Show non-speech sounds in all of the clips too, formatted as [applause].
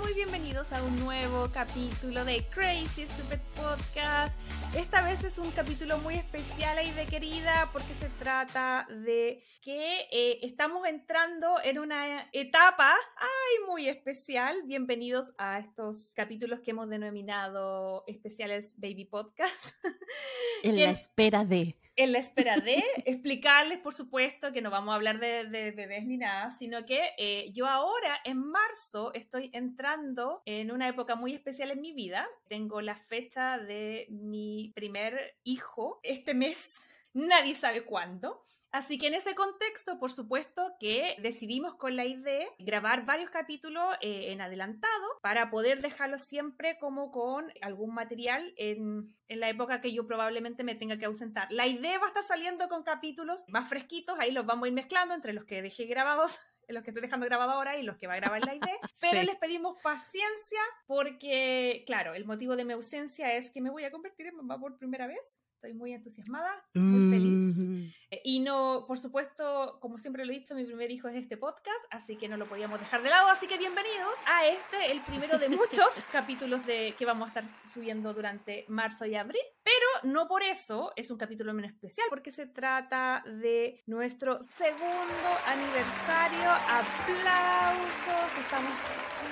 Muy bienvenidos a un nuevo capítulo de Crazy Stupid Podcast. Esta vez es un capítulo muy especial ahí de querida porque se trata de que eh, estamos entrando en una etapa ay, muy especial. Bienvenidos a estos capítulos que hemos denominado especiales Baby Podcast. En [laughs] la espera de en la espera de [laughs] explicarles, por supuesto, que no vamos a hablar de, bebés ni nada, sino que eh, yo ahora, en marzo, estoy entrando en una época muy especial en mi vida. Tengo la fecha de mi primer hijo este mes, nadie sabe cuándo. Así que en ese contexto, por supuesto que decidimos con la idea grabar varios capítulos eh, en adelantado para poder dejarlo siempre como con algún material en, en, la época que yo probablemente me tenga que ausentar. La idea va a estar saliendo con capítulos más fresquitos, ahí los vamos a ir mezclando entre los que dejé grabados [laughs] los que estoy dejando grabado ahora y los que va a grabar la idea, [laughs] pero les pedimos paciencia porque, claro, el motivo de mi ausencia es que me voy a convertir en mamá por primera vez Estoy muy entusiasmada, muy feliz. Mm. Eh, y no, por supuesto, como siempre lo he dicho, mi primer hijo es este podcast, así que no lo podíamos dejar de lado. Así que bienvenidos a este, el primero de muchos [laughs] capítulos de, que vamos a estar subiendo durante marzo y abril. Pero no por eso es un capítulo menos especial, porque se trata de nuestro segundo aniversario. Aplausos, estamos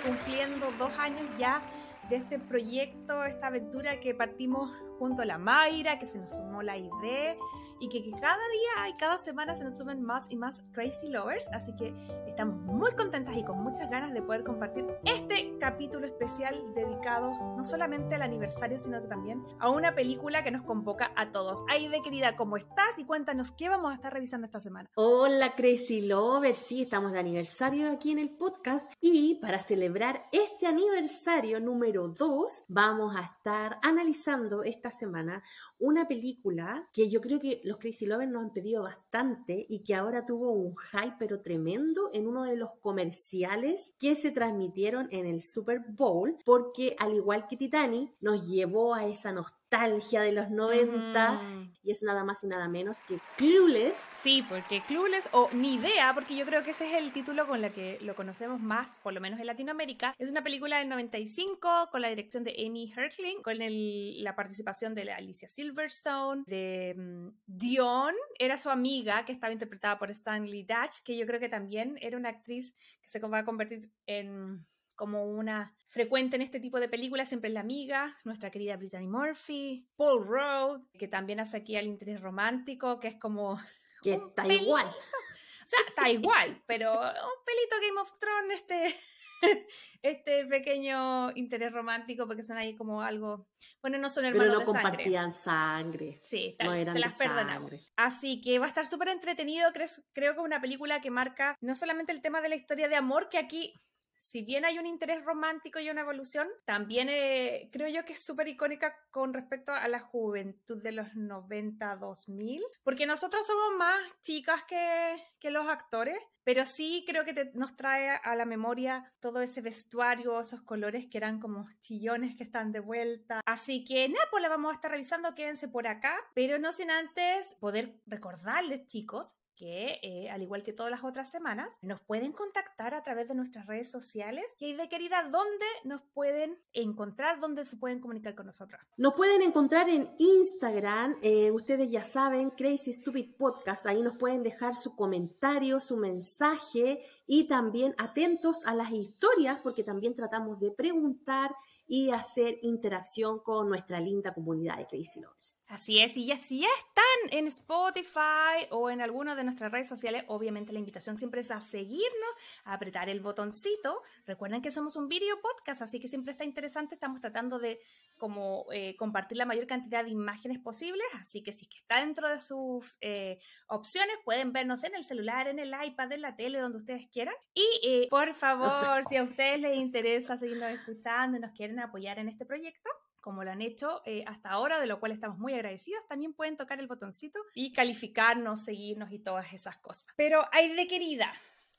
cumpliendo dos años ya de este proyecto, esta aventura que partimos junto a la Mayra, que se nos sumó la idea y que, cada día y cada semana se nos sumen más y más Crazy Lovers. Así que estamos muy contentas y con muchas ganas de poder compartir este capítulo especial dedicado no solamente al aniversario, sino también a una película que nos convoca a todos. Aide, querida, ¿cómo estás? Y cuéntanos qué vamos a estar revisando esta semana. Hola, Crazy Lovers. Sí, estamos de aniversario aquí en el podcast y para celebrar este aniversario número 2, vamos a estar analizando esta semana una película que yo creo que los Crazy Lovers nos han pedido bastante y que ahora tuvo un hype pero tremendo en uno de los comerciales que se transmitieron en el Super Bowl, porque al igual que Titanic, nos llevó a esa nostalgia nostalgia de los 90 y es nada más y nada menos que Clueless. Sí, porque Clueless o Ni idea, porque yo creo que ese es el título con el que lo conocemos más, por lo menos en Latinoamérica. Es una película del 95 con la dirección de Amy Hertling, con la participación de Alicia Silverstone, de mm, Dion, era su amiga que estaba interpretada por Stanley Dutch, que yo creo que también era una actriz que se va a convertir en como una frecuente en este tipo de películas, siempre es la amiga, nuestra querida Brittany Murphy, Paul Rudd, que también hace aquí al interés romántico, que es como... [laughs] Que está igual. O sea, está igual, pero un pelito Game of Thrones, este, [laughs] este pequeño interés romántico, porque son ahí como algo. Bueno, no son hermanos. Pero no compartían sangre. Sí, no eran se las perdonamos. Así que va a estar súper entretenido. Creo, creo que es una película que marca no solamente el tema de la historia de amor, que aquí si bien hay un interés romántico y una evolución, también eh, creo yo que es súper icónica con respecto a la juventud de los 90-2000, porque nosotros somos más chicas que, que los actores, pero sí creo que nos trae a la memoria todo ese vestuario, esos colores que eran como chillones que están de vuelta. Así que nada, pues la vamos a estar revisando, quédense por acá, pero no sin antes poder recordarles, chicos, que, eh, al igual que todas las otras semanas, nos pueden contactar a través de nuestras redes sociales. Y de querida, ¿dónde nos pueden encontrar? ¿Dónde se pueden comunicar con nosotros? Nos pueden encontrar en Instagram. Eh, ustedes ya saben, Crazy Stupid Podcast. Ahí nos pueden dejar su comentario, su mensaje y también atentos a las historias, porque también tratamos de preguntar y hacer interacción con nuestra linda comunidad de Crazy Lovers. Así es, y si ya están en Spotify o en alguna de nuestras redes sociales, obviamente la invitación siempre es a seguirnos, a apretar el botoncito. Recuerden que somos un video podcast, así que siempre está interesante, estamos tratando de como eh, compartir la mayor cantidad de imágenes posibles, así que si es que está dentro de sus eh, opciones, pueden vernos en el celular, en el iPad, en la tele, donde ustedes quieran. Y eh, por favor, si a ustedes les interesa seguirnos escuchando y nos quieren apoyar en este proyecto, como lo han hecho eh, hasta ahora, de lo cual estamos muy agradecidos. También pueden tocar el botoncito y calificarnos, seguirnos y todas esas cosas. Pero hay de querida,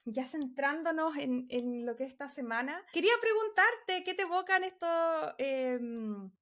ya centrándonos en, en, lo que es esta semana, quería preguntarte qué te evocan esto, eh,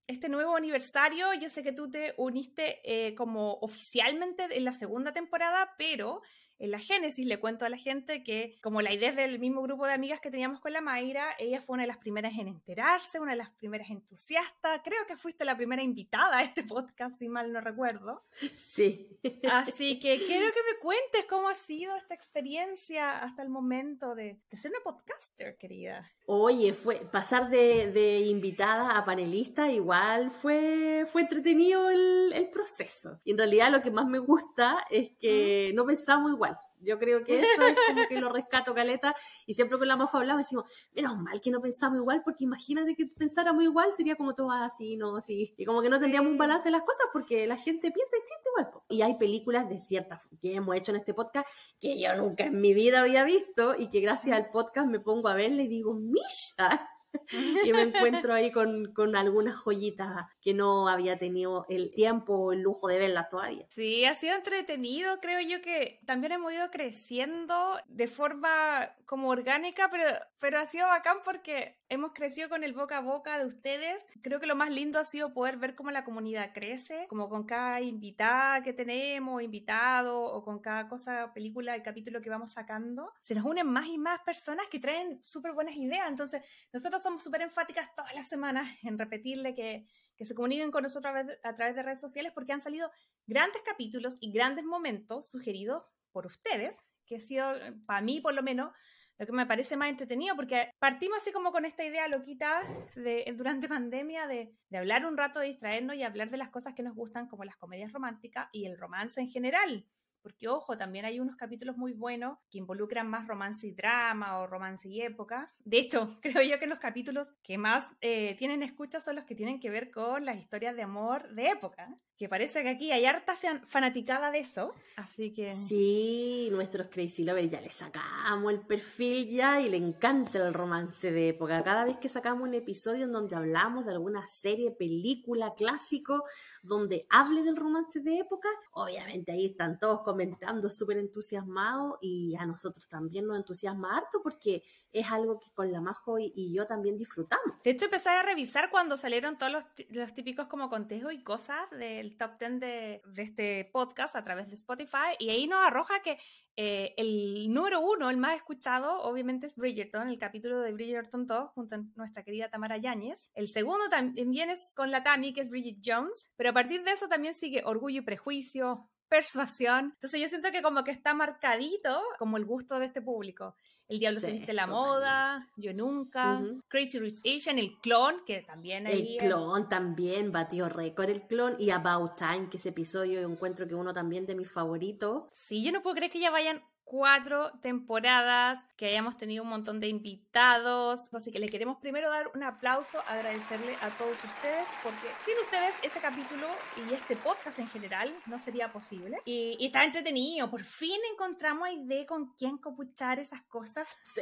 este nuevo aniversario. Yo sé que tú te uniste eh, como oficialmente en la segunda temporada, pero en la Génesis le cuento a la gente que, como la idea del mismo grupo de amigas que teníamos con la Mayra, ella fue una de las primeras en enterarse, una de las primeras entusiastas. Creo que fuiste la primera invitada a este podcast, si mal no recuerdo. Sí. Así que [laughs] quiero que me cuentes cómo ha sido esta experiencia hasta el momento de, de ser una podcaster, querida. Oye, fue pasar de, de, invitada a panelista, igual fue, fue entretenido el, el, proceso. Y en realidad lo que más me gusta es que no pensamos igual. Yo creo que eso es como que lo rescato, Caleta, y siempre con la Majo hablamos, decimos, menos mal que no pensamos igual, porque imagínate que pensáramos igual, sería como todo así, no así, y como que no tendríamos un balance en las cosas, porque la gente piensa distinto igual. Y hay películas de ciertas que hemos hecho en este podcast que yo nunca en mi vida había visto, y que gracias al podcast me pongo a verle y digo, ¡Misha! [laughs] y me encuentro ahí con, con, algunas joyitas que no había tenido el tiempo o el lujo de verlas todavía. Sí, ha sido entretenido, creo yo que también hemos ido creciendo de forma como orgánica, pero, pero ha sido bacán porque hemos crecido con el boca a boca de ustedes. Creo que lo más lindo ha sido poder ver cómo la comunidad crece, como con cada invitada que tenemos, invitado, o con cada cosa, película y capítulo que vamos sacando. Se nos unen más y más personas que traen súper buenas ideas. Entonces, nosotros somos súper enfáticas todas las semanas en repetirle que, que se comuniquen con nosotros a través, a través de redes sociales porque han salido grandes capítulos y grandes momentos sugeridos por ustedes, que ha sido, para mí por lo menos, lo que me parece más entretenido, porque partimos así como con esta idea loquita de, durante [laughs] pandemia de, de, hablar un rato, de distraernos y hablar de las cosas que nos gustan, como las comedias románticas y el romance en general. Porque, ojo, también hay unos capítulos muy buenos que involucran más romance y drama o romance y época. De hecho, [laughs] creo yo que los capítulos que más eh, tienen escucha son los que tienen que ver con las historias de amor de época. Que parece que aquí hay harta fanaticada de eso. Así que. Sí, nuestros Crazy Lovers ya le sacamos el perfil ya y le encanta el romance de época. Cada vez que sacamos un episodio en donde hablamos de alguna serie, película, clásico, donde hable del romance de época, obviamente ahí están todos comentando súper entusiasmados y a nosotros también nos entusiasma harto porque es algo que con la Majo y, y yo también disfrutamos. De hecho, empecé a revisar cuando salieron todos los, los típicos como contejos y cosas del top 10 de, este podcast a través de Spotify y ahí nos arroja que eh, el número uno, el más escuchado, obviamente es Bridgerton, el capítulo de Bridgerton 2 junto a nuestra querida Tamara Yáñez. El segundo también es con la Tami, que es Bridget Jones, pero a partir de eso también sigue Orgullo y Prejuicio, persuasión. Entonces yo siento que como que está marcadito como el gusto de este público. El Diablo sí, se viste la moda, Yo Nunca, uh -huh. Crazy Rich Asian, el clon, que también ahí... El clon también, batió récord el clon, y About Time, que ese episodio yo encuentro que uno también de mis favoritos. Sí, yo no puedo creer que ya vayan cuatro temporadas, que hayamos tenido un montón de invitados. Así que le queremos primero dar un aplauso, agradecerle a todos ustedes, porque sin ustedes este capítulo y este podcast en general no sería posible. Y, y está entretenido. Por fin encontramos a idea con quién copuchar esas cosas [laughs] sí,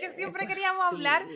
que siempre queríamos fin. hablar.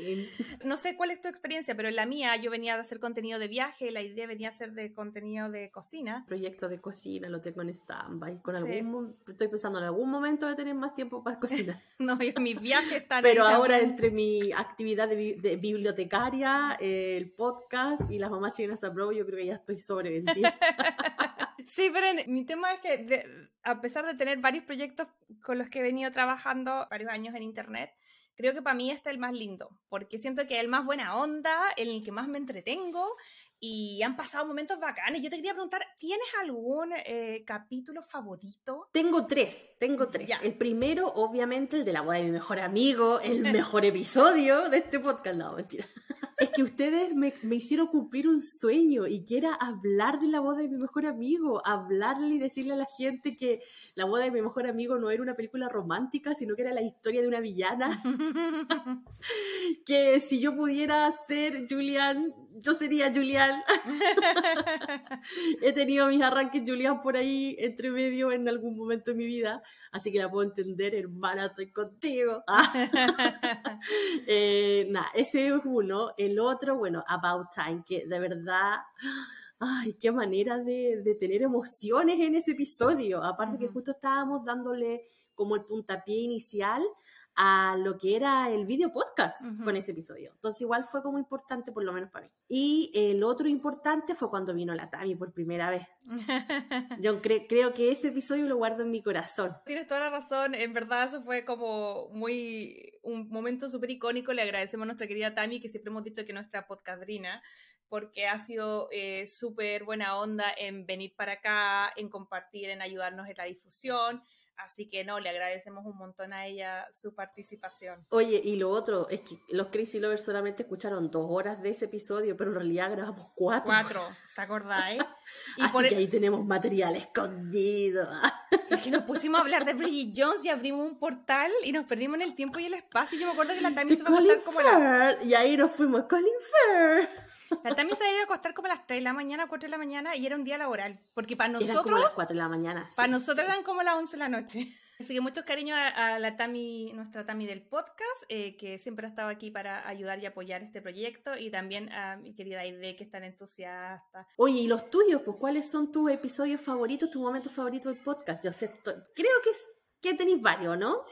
No sé cuál es tu experiencia, pero en la mía yo venía de hacer contenido de viaje, la idea venía a ser de contenido de cocina. Proyecto de cocina, lo tengo en stand-by. Con sí. algún, estoy pensando en algún momento de tener más tiempo para cocinar. [laughs] no, yo, mis viajes están Pero ahora entre mi actividad de, de bibliotecaria, eh, el podcast y las mamás chilenas a yo creo que ya estoy sobrevendida. [laughs] sí, pero en, mi tema es que de, a pesar de tener varios proyectos con los que he venido trabajando varios años en internet, creo que para mí este es el más lindo, porque siento que es el más buena onda, en el que más me entretengo y han pasado momentos bacanes. Yo te quería preguntar, ¿tienes algún eh, capítulo favorito? Tengo tres, tengo tres. Ya. El primero, obviamente, el de la boda de mi mejor amigo, el [laughs] mejor episodio de este podcast. No, mentira. [laughs] Es que ustedes me, me, hicieron cumplir un sueño y que era hablar de la boda de mi mejor amigo, hablarle y decirle a la gente que la boda de mi mejor amigo no era una película romántica, sino que era la historia de una villana. [laughs] que si yo pudiera ser Julian, yo sería Julian. [laughs] He tenido mis arranques Julian por ahí entre medio en algún momento de mi vida, así que la puedo entender, hermana, estoy contigo. [laughs] eh, nada, ese es uno. El otro, bueno, About Time, que de verdad, ay, qué manera de, de tener emociones en ese episodio. Aparte que Ujú. justo estábamos dándole como el puntapié inicial a lo que era el video podcast Ujú. con ese episodio. Entonces igual fue como importante, por lo menos para mí. Y el otro importante fue cuando vino la Tami por primera vez. [laughs] Yo cre- creo que ese episodio lo guardo en mi corazón. Tienes toda la razón, en verdad eso fue como muy un momento súper icónico, le agradecemos a nuestra querida Tami, que siempre hemos dicho que es nuestra podcadrina, porque ha sido eh, súper buena onda en venir para acá, en compartir, en ayudarnos en la difusión, así que no, le agradecemos un montón a ella su participación. Oye, y lo otro es que los Crazy Lovers solamente escucharon dos horas de ese episodio, pero en realidad grabamos cuatro. Cuatro, ¿te acordáis? [laughs] Y Así por que el- ahí tenemos material escondido. [laughs] Es que nos pusimos a hablar de Bridget Jones y abrimos un portal y nos perdimos en el tiempo y el espacio. Yo me acuerdo que la Y se fue a Colin acostar como la- Y ahí nos fuimos, Colin Firth. [laughs] La Tami se iba a acostar como a las 3 de la mañana, 4 de la mañana y era un día laboral. Porque para Eran como nosotros, las 4 de la mañana. para sí, nosotros sí. eran como las 11 de la noche. [laughs] Así que muchos cariños a, a la Tami, nuestra Tami del podcast, eh, que siempre ha estado aquí para ayudar y apoyar este proyecto. Y también a mi querida Aide, que es tan entusiasta. Oye, ¿y los tuyos? Pues, ¿cuáles son tus episodios favoritos, tus momentos favoritos del podcast? Yo sé, creo que, es- que tenéis varios, ¿no?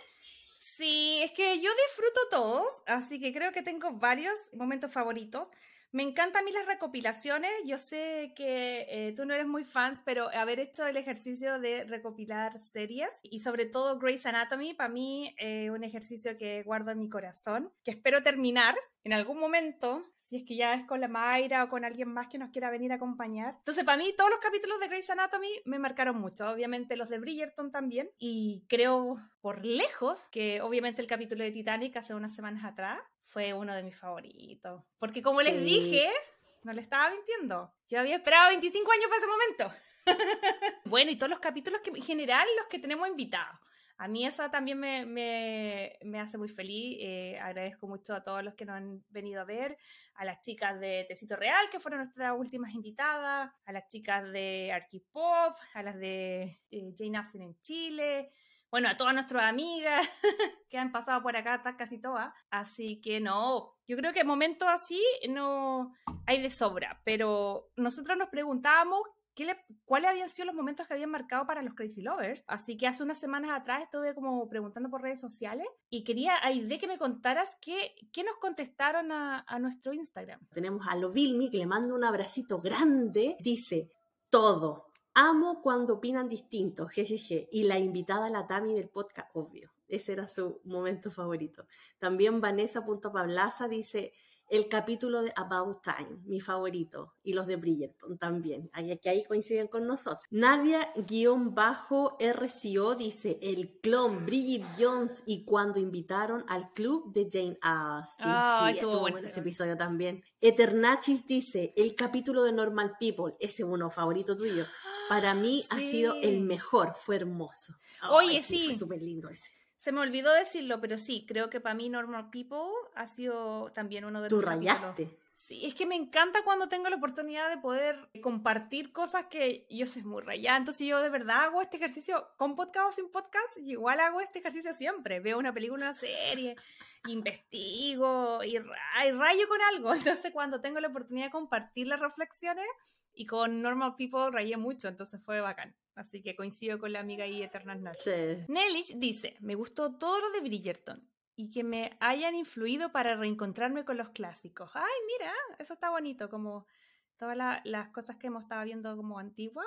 Sí, es que yo disfruto todos, así que creo que tengo varios momentos favoritos. Me encantan a mí las recopilaciones. Yo sé que eh, tú no eres muy fans, pero haber hecho el ejercicio de recopilar series y sobre todo Grey's Anatomy, para mí eh, un ejercicio que guardo en mi corazón, que espero terminar en algún momento, si es que ya es con la Mayra o con alguien más que nos quiera venir a acompañar. Entonces, para mí, todos los capítulos de Grey's Anatomy me marcaron mucho. Obviamente los de Bridgerton también. Y creo por lejos que obviamente el capítulo de Titanic hace unas semanas atrás fue uno de mis favoritos. Porque como les dije, no le estaba mintiendo. Yo había esperado 25 años para ese momento. [laughs] bueno, y todos los capítulos que en general los que tenemos invitados. A mí eso también me, me, me hace muy feliz. eh, agradezco mucho a todos los que nos han venido a ver, a las chicas de Tecito Real, que fueron nuestras últimas invitadas, a las chicas de Archipop, a las de eh, Jane Austen en Chile, bueno, a todas nuestras amigas [laughs] que han pasado por acá, casi todas. Así que no, yo creo que momentos así no hay de sobra, pero nosotros nos preguntábamos cuáles habían sido los momentos que habían marcado para los Crazy Lovers. Así que hace unas semanas atrás estuve como preguntando por redes sociales y quería, de que me contaras qué, qué nos contestaron a, a nuestro Instagram. Tenemos a Lovilmi, que le mando un abracito grande. Dice, todo. Amo cuando opinan distinto, jejeje. Y la invitada, la Tami del podcast, obvio. Ese era su momento favorito. También Vanessa.pablaza dice, el capítulo de About Time, mi favorito. Y los de Bridgerton también. Ahí, que ahí coinciden con nosotros. Nadia-RCO dice, el clon Bridget Jones y cuando invitaron al club de Jane Austen. Ay, sí, estuvo bueno ese episodio también. Eternachis dice, el capítulo de Normal People, ese uno favorito tuyo. Para mí ha sido el mejor, fue hermoso. Oye, Ay, sí. Fue súper lindo ese. Se me olvidó decirlo, pero sí, creo que para mí Normal People ha sido también uno de Tú los capítulos. rayaste. Sí, es que me encanta cuando tengo la oportunidad de poder compartir cosas que yo soy muy rayada. Entonces yo de verdad hago este ejercicio con podcast o sin podcast, y igual hago este ejercicio siempre. Veo una película, una serie, investigo y, ra- y rayo con algo. [laughs] Entonces cuando tengo la oportunidad de compartir las reflexiones y con Normal People rayé mucho, entonces fue bacán. Así que coincido con la amiga y Eternas Noches. Sí. Nellich dice, me gustó todo lo de Bridgerton y que me hayan influido para reencontrarme con los clásicos. Ay, mira, eso está bonito, como todas la- las cosas que hemos estado viendo como antiguas,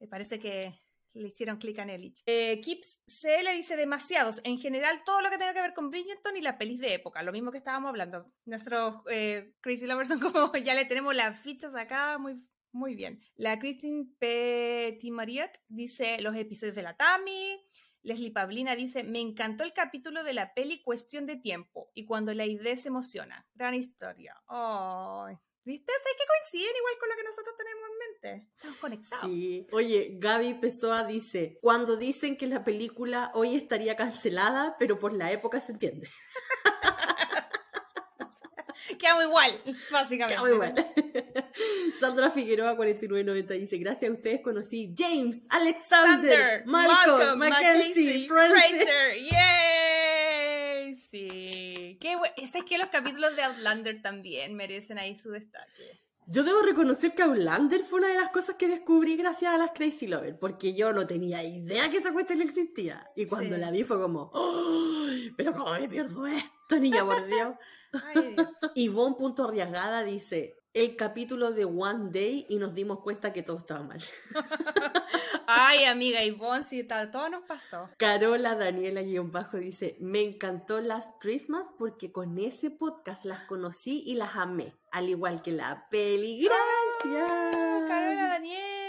me parece que le hicieron clic a Nellich. Eh, Kips CL dice demasiados, en general todo lo que tenga que ver con Bridgerton y la pelis de época, lo mismo que estábamos hablando. Nuestros eh, Crazy Lovers son como, [laughs] ya le tenemos las fichas acá, muy muy bien. La Christine Petitmariot dice los episodios de la Tami. Leslie Pablina dice, me encantó el capítulo de la peli Cuestión de Tiempo y cuando la idea se emociona. Gran historia. Ay, ¿Viste? Sé que coinciden igual con lo que nosotros tenemos en mente. Estamos conectados. Sí. Oye, Gaby Pessoa dice, cuando dicen que la película hoy estaría cancelada, pero por la época se entiende. [laughs] [laughs] Quedamos igual, básicamente. Quedamos igual. [laughs] Sandra Figueroa 4990 dice, gracias a ustedes conocí James, Alexander, Thunder, Malcolm, Mackenzie. Fraser, ¡yay! Sí. Qué bu- ese sé que los capítulos de Outlander también merecen ahí su destaque. Yo debo reconocer que Outlander fue una de las cosas que descubrí gracias a las Crazy Lovers, porque yo no tenía idea que esa cuestión existía. Y cuando la vi fue como, ¡Ay! pero cómo me pierdo esto, niña, por Dios. [laughs] Arriesgada dice, el capítulo de One Day y nos dimos cuenta que todo estaba mal. [laughs] Ay, amiga Ivonne, sí, todo nos pasó. Carola Daniela guion bajo dice, me encantó las Christmas porque con ese podcast las conocí y las amé, al igual que la peli. Gracias. Carola Daniela,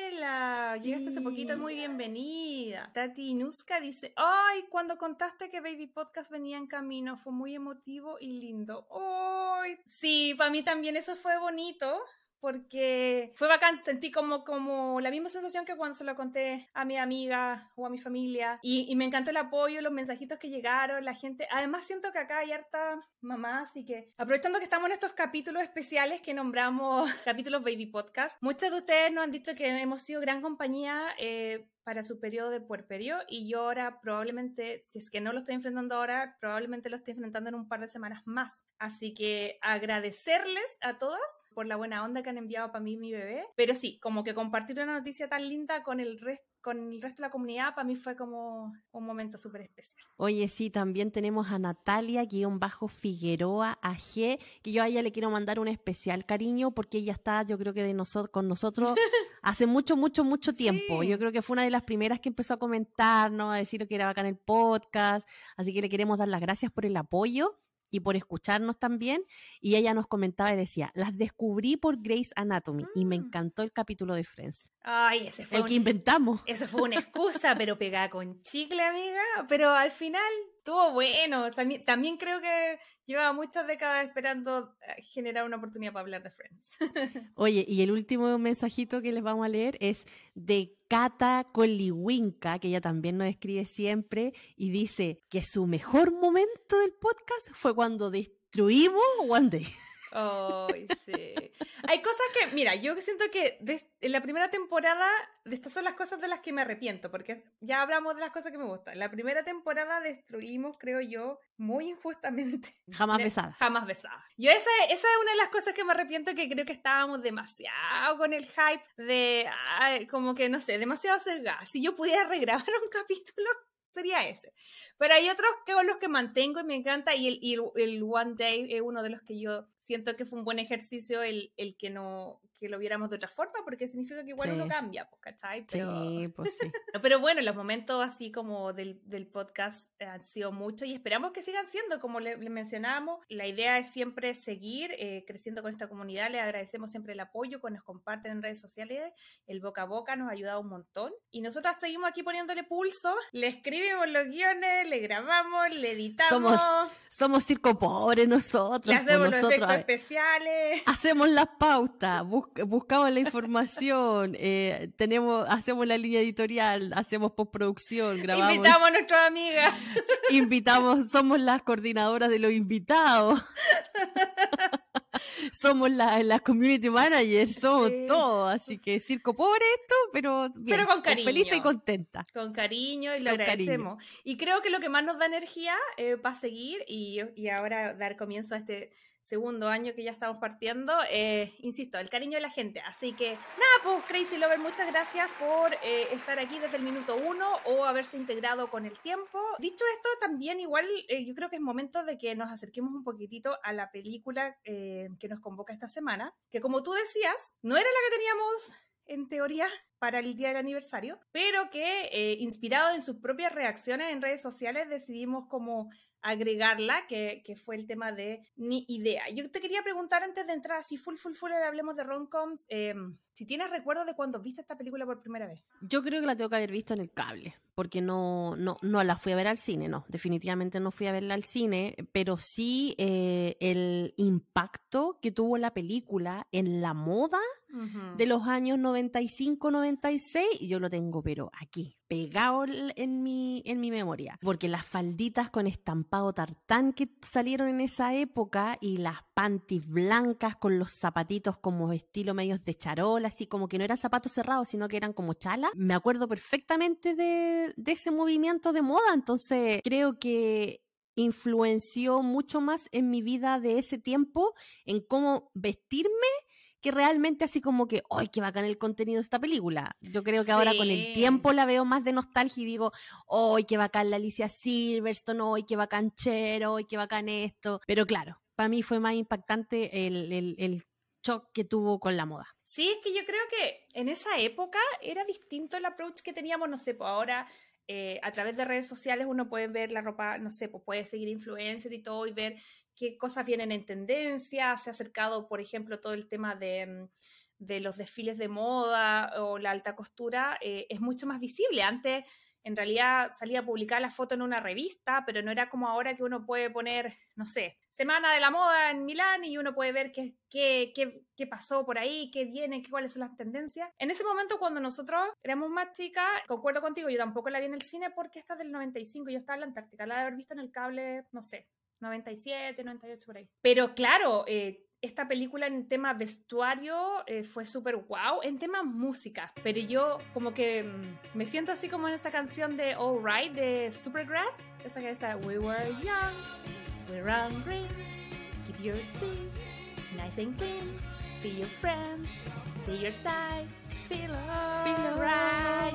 llegaste hace poquito, muy bienvenida. Tati Nuska dice, ay, cuando contaste que Baby Podcast venía en camino, fue muy emotivo y lindo. Ay, sí, para mí también eso fue bonito porque fue bacán, sentí como, como la misma sensación que cuando se lo conté a mi amiga o a mi familia y, me encantó el apoyo, los mensajitos que llegaron, la gente, además siento que acá hay harta mamá, así que aprovechando que estamos en estos capítulos especiales que nombramos [laughs] capítulos Baby Podcast, muchos de ustedes nos han dicho que hemos sido gran compañía eh, para su periodo de puerperio y yo ahora probablemente, si es que no lo estoy enfrentando ahora, probablemente lo estoy enfrentando en un par de semanas más. Así que agradecerles a todas por la buena onda que han enviado para mí y mi bebé. Pero sí, como que compartir una noticia tan linda con el resto con el resto de la comunidad, para mí fue como un momento súper especial. Oye, sí, también tenemos a Natalia, guion bajo Figueroa AG, que yo a ella le quiero mandar un especial cariño porque ella está, yo creo que de nosotros, con nosotros [laughs] hace mucho, mucho, mucho tiempo. Yo creo que fue una de las primeras que empezó a comentarnos, a decir que era bacán el podcast, así que le queremos dar las gracias por el apoyo y por escucharnos también. Y ella nos comentaba y decía, las descubrí por Grace Anatomy y me mm. encantó el capítulo de Friends. Ay, ese fue el que inventamos. Eso fue una excusa, pero pegada con chicle, amiga. Pero al final estuvo bueno. También, también creo que llevaba muchas décadas esperando eh, generar una oportunidad para hablar de Friends. [laughs] Oye, y el último mensajito que les vamos a leer es de Cata Coliwinka, que ella también nos escribe siempre y dice que su mejor momento del podcast fue cuando destruimos One Day. Ay, sí. Hay cosas que, mira, yo siento que en la primera temporada, estas son las cosas de las que me arrepiento, porque ya hablamos de las cosas que me gustan. La primera temporada destruimos, creo yo, muy injustamente. Jamás besada. Jamás besada. Yo esa, esa es una de las cosas que me arrepiento, que creo que estábamos demasiado con el hype de, como que, no sé, demasiado cerca. Si yo pudiera regrabar un capítulo, sería ese. Pero hay otros que son los que mantengo y me encanta y el, el, One Day es uno de los que yo siento que fue un buen ejercicio el, el que no que lo viéramos de otra forma, porque significa que igual uno cambia, ¿cachai? Pero, sí, [laughs] pues sí. pero bueno, los momentos así como del, del, podcast han sido muchos y esperamos que sigan siendo, como le, mencionábamos, la idea es siempre seguir eh, creciendo con esta comunidad, le agradecemos siempre el apoyo cuando nos comparten en redes sociales, el boca a boca nos ha ayudado un montón y nosotras seguimos aquí poniéndole pulso, le escribimos los guiones, le grabamos, le editamos. Somos, somos circo pobre nosotros. Le pues, hacemos los efectos especiales. Hacemos las pautas, buscamos la información, eh, tenemos, hacemos la línea editorial, hacemos postproducción, grabamos. Invitamos a nuestras amigas. [laughs] Invitamos, somos las coordinadoras de los invitados. [laughs] somos las community managers, somos todo, así que circo pobre esto, pero bien, pero con cariño. Feliz y contenta. Con cariño y lo agradecemos. Y creo que lo que más nos da energía eh, va a seguir y, y ahora dar comienzo a este segundo año que ya estamos partiendo, eh, insisto, el cariño de la gente. Así que nada, pues Crazy Lover, muchas gracias por eh, estar aquí desde el minuto uno o haberse integrado con el tiempo. Dicho esto, también igual eh, yo creo que es momento de que nos acerquemos un poquitito a la película que nos convoca esta semana, que como tú decías, no era la que teníamos en teoría para el día del aniversario, pero que inspirado en sus propias reacciones en redes sociales decidimos como agregarla, que, que, fue el tema de ni idea. Yo te quería preguntar antes de entrar, si full, full, full, hablemos de romcoms, eh, si tienes recuerdo de cuando viste esta película por primera vez. Yo creo que la tengo que haber visto en el cable, porque no, no, no la fui a ver al cine, no, definitivamente no fui a verla al cine, pero sí eh, el impacto que tuvo la película en la moda de los años 95-96, yo lo tengo, pero aquí, pegado en mi, en mi memoria, porque las falditas con estampado tartán que salieron en esa época y las panties blancas con los zapatitos como estilo medios de charola, así como que no eran zapatos cerrados, sino que eran como chala. Me acuerdo perfectamente de, de ese movimiento de moda, entonces creo que influenció mucho más en mi vida de ese tiempo, en cómo vestirme, que realmente así como que, ¡ay, qué bacán el contenido de esta película! Yo creo que ahora con el tiempo la veo más de nostalgia y digo, ¡ay, qué bacán la Alicia Silverstone! ¡ay, qué bacán Chero! ¡ay, qué bacán esto! Pero claro, para mí fue más impactante el, el, el shock que tuvo con la moda. Sí, es que yo creo que en esa época era distinto el approach que teníamos, no sé, pues ahora eh, a través de redes sociales uno puede ver la ropa, no sé, pues puede seguir influencer y todo y ver qué cosas vienen en tendencia. Se ha acercado, por ejemplo, todo el tema de, mm, los desfiles de moda o la alta costura, eh, es mucho más visible. Antes en realidad salía a publicar la foto en una revista, pero no era como ahora que uno puede poner, no sé, Semana de la Moda en Milán y uno puede ver qué, qué, qué, qué pasó por ahí, qué viene, qué, cuáles son las tendencias. En ese momento, cuando nosotros éramos más chicas, concuerdo contigo, yo tampoco la vi en el cine porque esta es del 95, yo estaba en la Antártica, la de haber visto en el cable, no sé, 97, 98 por ahí. Pero claro, eh, esta película en tema vestuario eh, fue súper guau, en tema música, pero yo como que mm, me siento así como en esa canción de All Right de Supergrass, esa que dice We were young, we were hungry, keep your teeth nice and clean, see your friends, see your side, feel alright.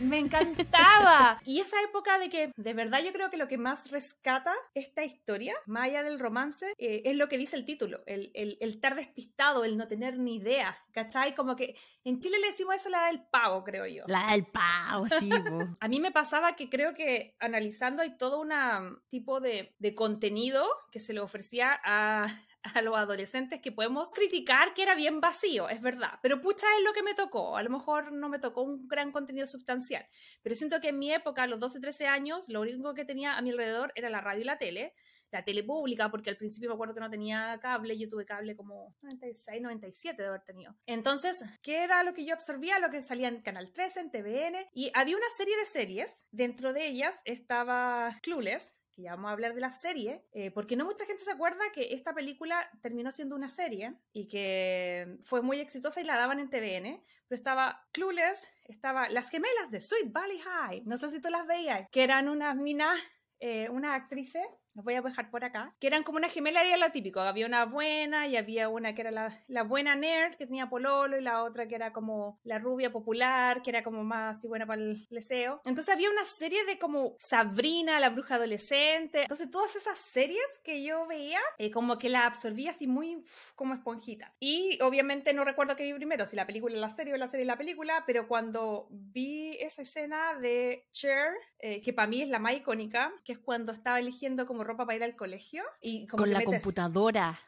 Me encantaba. Y esa época de que, de verdad, yo creo que lo que más rescata esta historia, más allá del romance, eh, es lo que dice el título, el, el, el, estar despistado, el no tener ni idea, ¿cachai? Como que en Chile le decimos eso la del pavo, creo yo. La del pavo, sí. [laughs] A mí me pasaba que creo que analizando hay todo un tipo de, de contenido que se le ofrecía a a los adolescentes que podemos criticar que era bien vacío, es verdad, pero pucha es lo que me tocó, a lo mejor no me tocó un gran contenido sustancial, pero siento que en mi época, a los 12, 13 años, lo único que tenía a mi alrededor era la radio y la tele, la tele pública, porque al principio me acuerdo que no tenía cable, yo tuve cable como 96, 97 de haber tenido. Entonces, ¿qué era lo que yo absorbía? Lo que salía en Canal 13, en TVN, y había una serie de series, dentro de ellas estaba Clueless, que ya vamos a hablar de la serie, eh, porque no mucha gente se acuerda que esta película terminó siendo una serie y que fue muy exitosa y la daban en TVN, pero estaba Clueless, estaba Las Gemelas de Sweet Valley High, no sé si tú las veías, que eran unas minas, eh, unas actrices los voy a dejar por acá, que eran como una gemela era lo típico, había una buena y había una que era la, la, buena nerd que tenía pololo y la otra que era como la rubia popular, que era como más y buena para el leseo. Entonces había una serie de como Sabrina, la bruja adolescente, entonces todas esas series que yo veía, eh, como que la absorbía así muy como esponjita. Y obviamente no recuerdo qué vi primero, si la película, la serie o la serie la película, pero cuando vi esa escena de Cher, eh, que para mí es la más icónica, que es cuando estaba eligiendo como ropa para ir al colegio. Y con la computadora.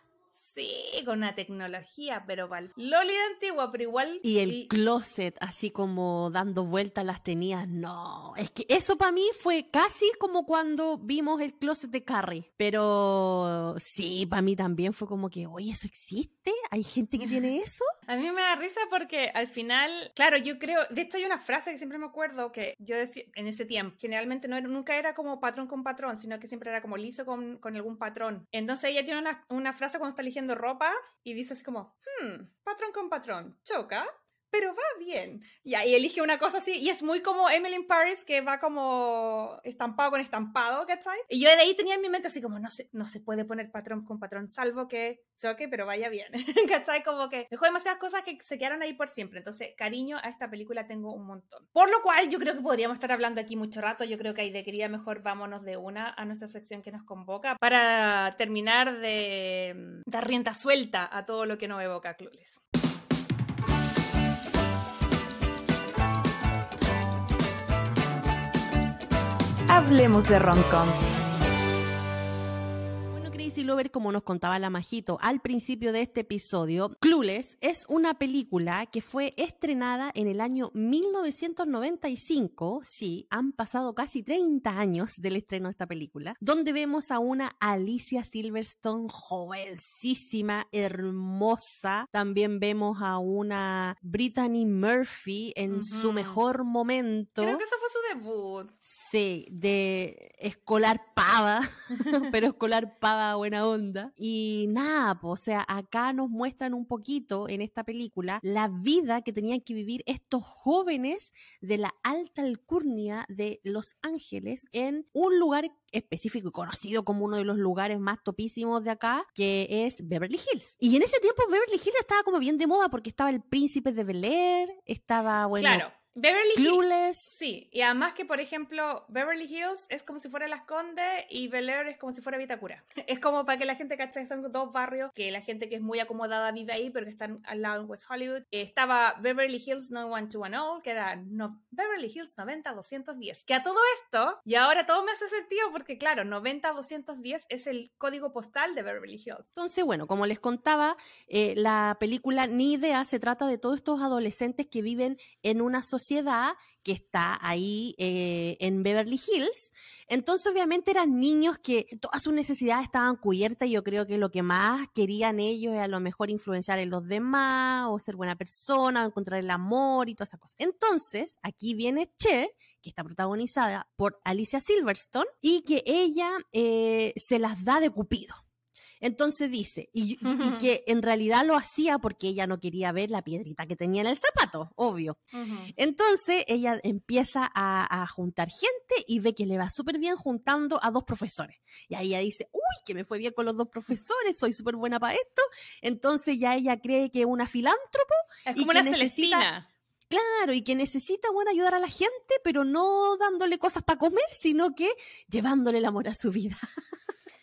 Sí, con una tecnología, pero val. Loli de antigua, pero igual. Y el closet, así como dando vueltas las tenías. No, es que eso para mí fue casi como cuando vimos el closet de Carrie. Pero sí, para mí también fue como que, oye, ¿eso existe? ¿Hay gente que tiene eso? [laughs] A mí me da risa porque al final, claro, yo creo. De hecho, hay una frase que siempre me acuerdo que yo decía en ese tiempo. Generalmente no, nunca era como patrón con patrón, sino que siempre era como liso con, con algún patrón. Entonces ella tiene una, una frase cuando está eligiendo ropa y dices como, hmm, patrón con patrón, choca, pero va bien. Y ahí elige una cosa así, y es muy como Emily in Paris, que va como estampado con estampado, ¿cachai? Y yo de ahí tenía en mi mente así como, no se, no se puede poner patrón con patrón, salvo que choque, pero vaya bien, [laughs] ¿cachai? Como que dejó demasiadas cosas que se quedaron ahí por siempre. Entonces, cariño a esta película tengo un montón. Por lo cual, yo creo que podríamos estar hablando aquí mucho rato. Yo creo que ahí de quería mejor vámonos de una a nuestra sección que nos convoca para terminar de mm, dar rienda suelta a todo lo que nos evoca Clueless. Hablemos de rom-com. Crazy Lover, como nos contaba la Majito al principio de este episodio, Clueless es una película que fue estrenada en el año 1995. Sí, han pasado casi 30 años del estreno de esta película, donde vemos a una Alicia Silverstone jovencísima, hermosa. También vemos a una Brittany Murphy en uh -huh. su mejor momento. Creo que eso fue su debut. Sí, de escolar pava, [laughs] pero escolar pava buena onda. Y nada, pues, o sea, acá nos muestran un poquito en esta película la vida que tenían que vivir estos jóvenes de la alta alcurnia de Los Ángeles en un lugar específico y conocido como uno de los lugares más topísimos de acá, que es Beverly Hills. Y en ese tiempo Beverly Hills estaba como bien de moda porque estaba el príncipe de Bel Air, estaba, bueno, Claro. Beverly Hills. Sí, y además que, por ejemplo, Beverly Hills es como si fuera Las Condes y Bel Air es como si fuera Vitacura. [laughs] Es como para que la gente cache, son dos barrios que la gente que es muy acomodada vive ahí, pero que están al lado en West Hollywood. Eh, estaba Beverly Hills 91210, que era no, Beverly Hills 90210. Que a todo esto, y ahora todo me hace sentido porque, claro, 90210 es el código postal de Beverly Hills. Entonces, bueno, como les contaba, eh, la película Ni Idea se trata de todos estos adolescentes que viven en una sociedad que está ahí eh, en Beverly Hills. Entonces, obviamente, eran niños que todas sus necesidades estaban cubiertas y yo creo que lo que más querían ellos era a lo mejor influenciar en los demás o ser buena persona o encontrar el amor y todas esas cosas. Entonces, aquí viene Cher, que está protagonizada por Alicia Silverstone y que ella eh, se las da de Cupido. Entonces dice, y, que en realidad lo hacía porque ella no quería ver la piedrita que tenía en el zapato, obvio. Entonces ella empieza a, a juntar gente y ve que le va súper bien juntando a dos profesores. Y ahí ella dice, uy, que me fue bien con los dos profesores, soy súper buena para esto. Entonces ya ella cree que es una filántropa, Es Y como que una necesita- Celestina. claro, y que necesita, bueno, ayudar a la gente, pero no dándole cosas para comer, sino que llevándole el amor a su vida. [laughs]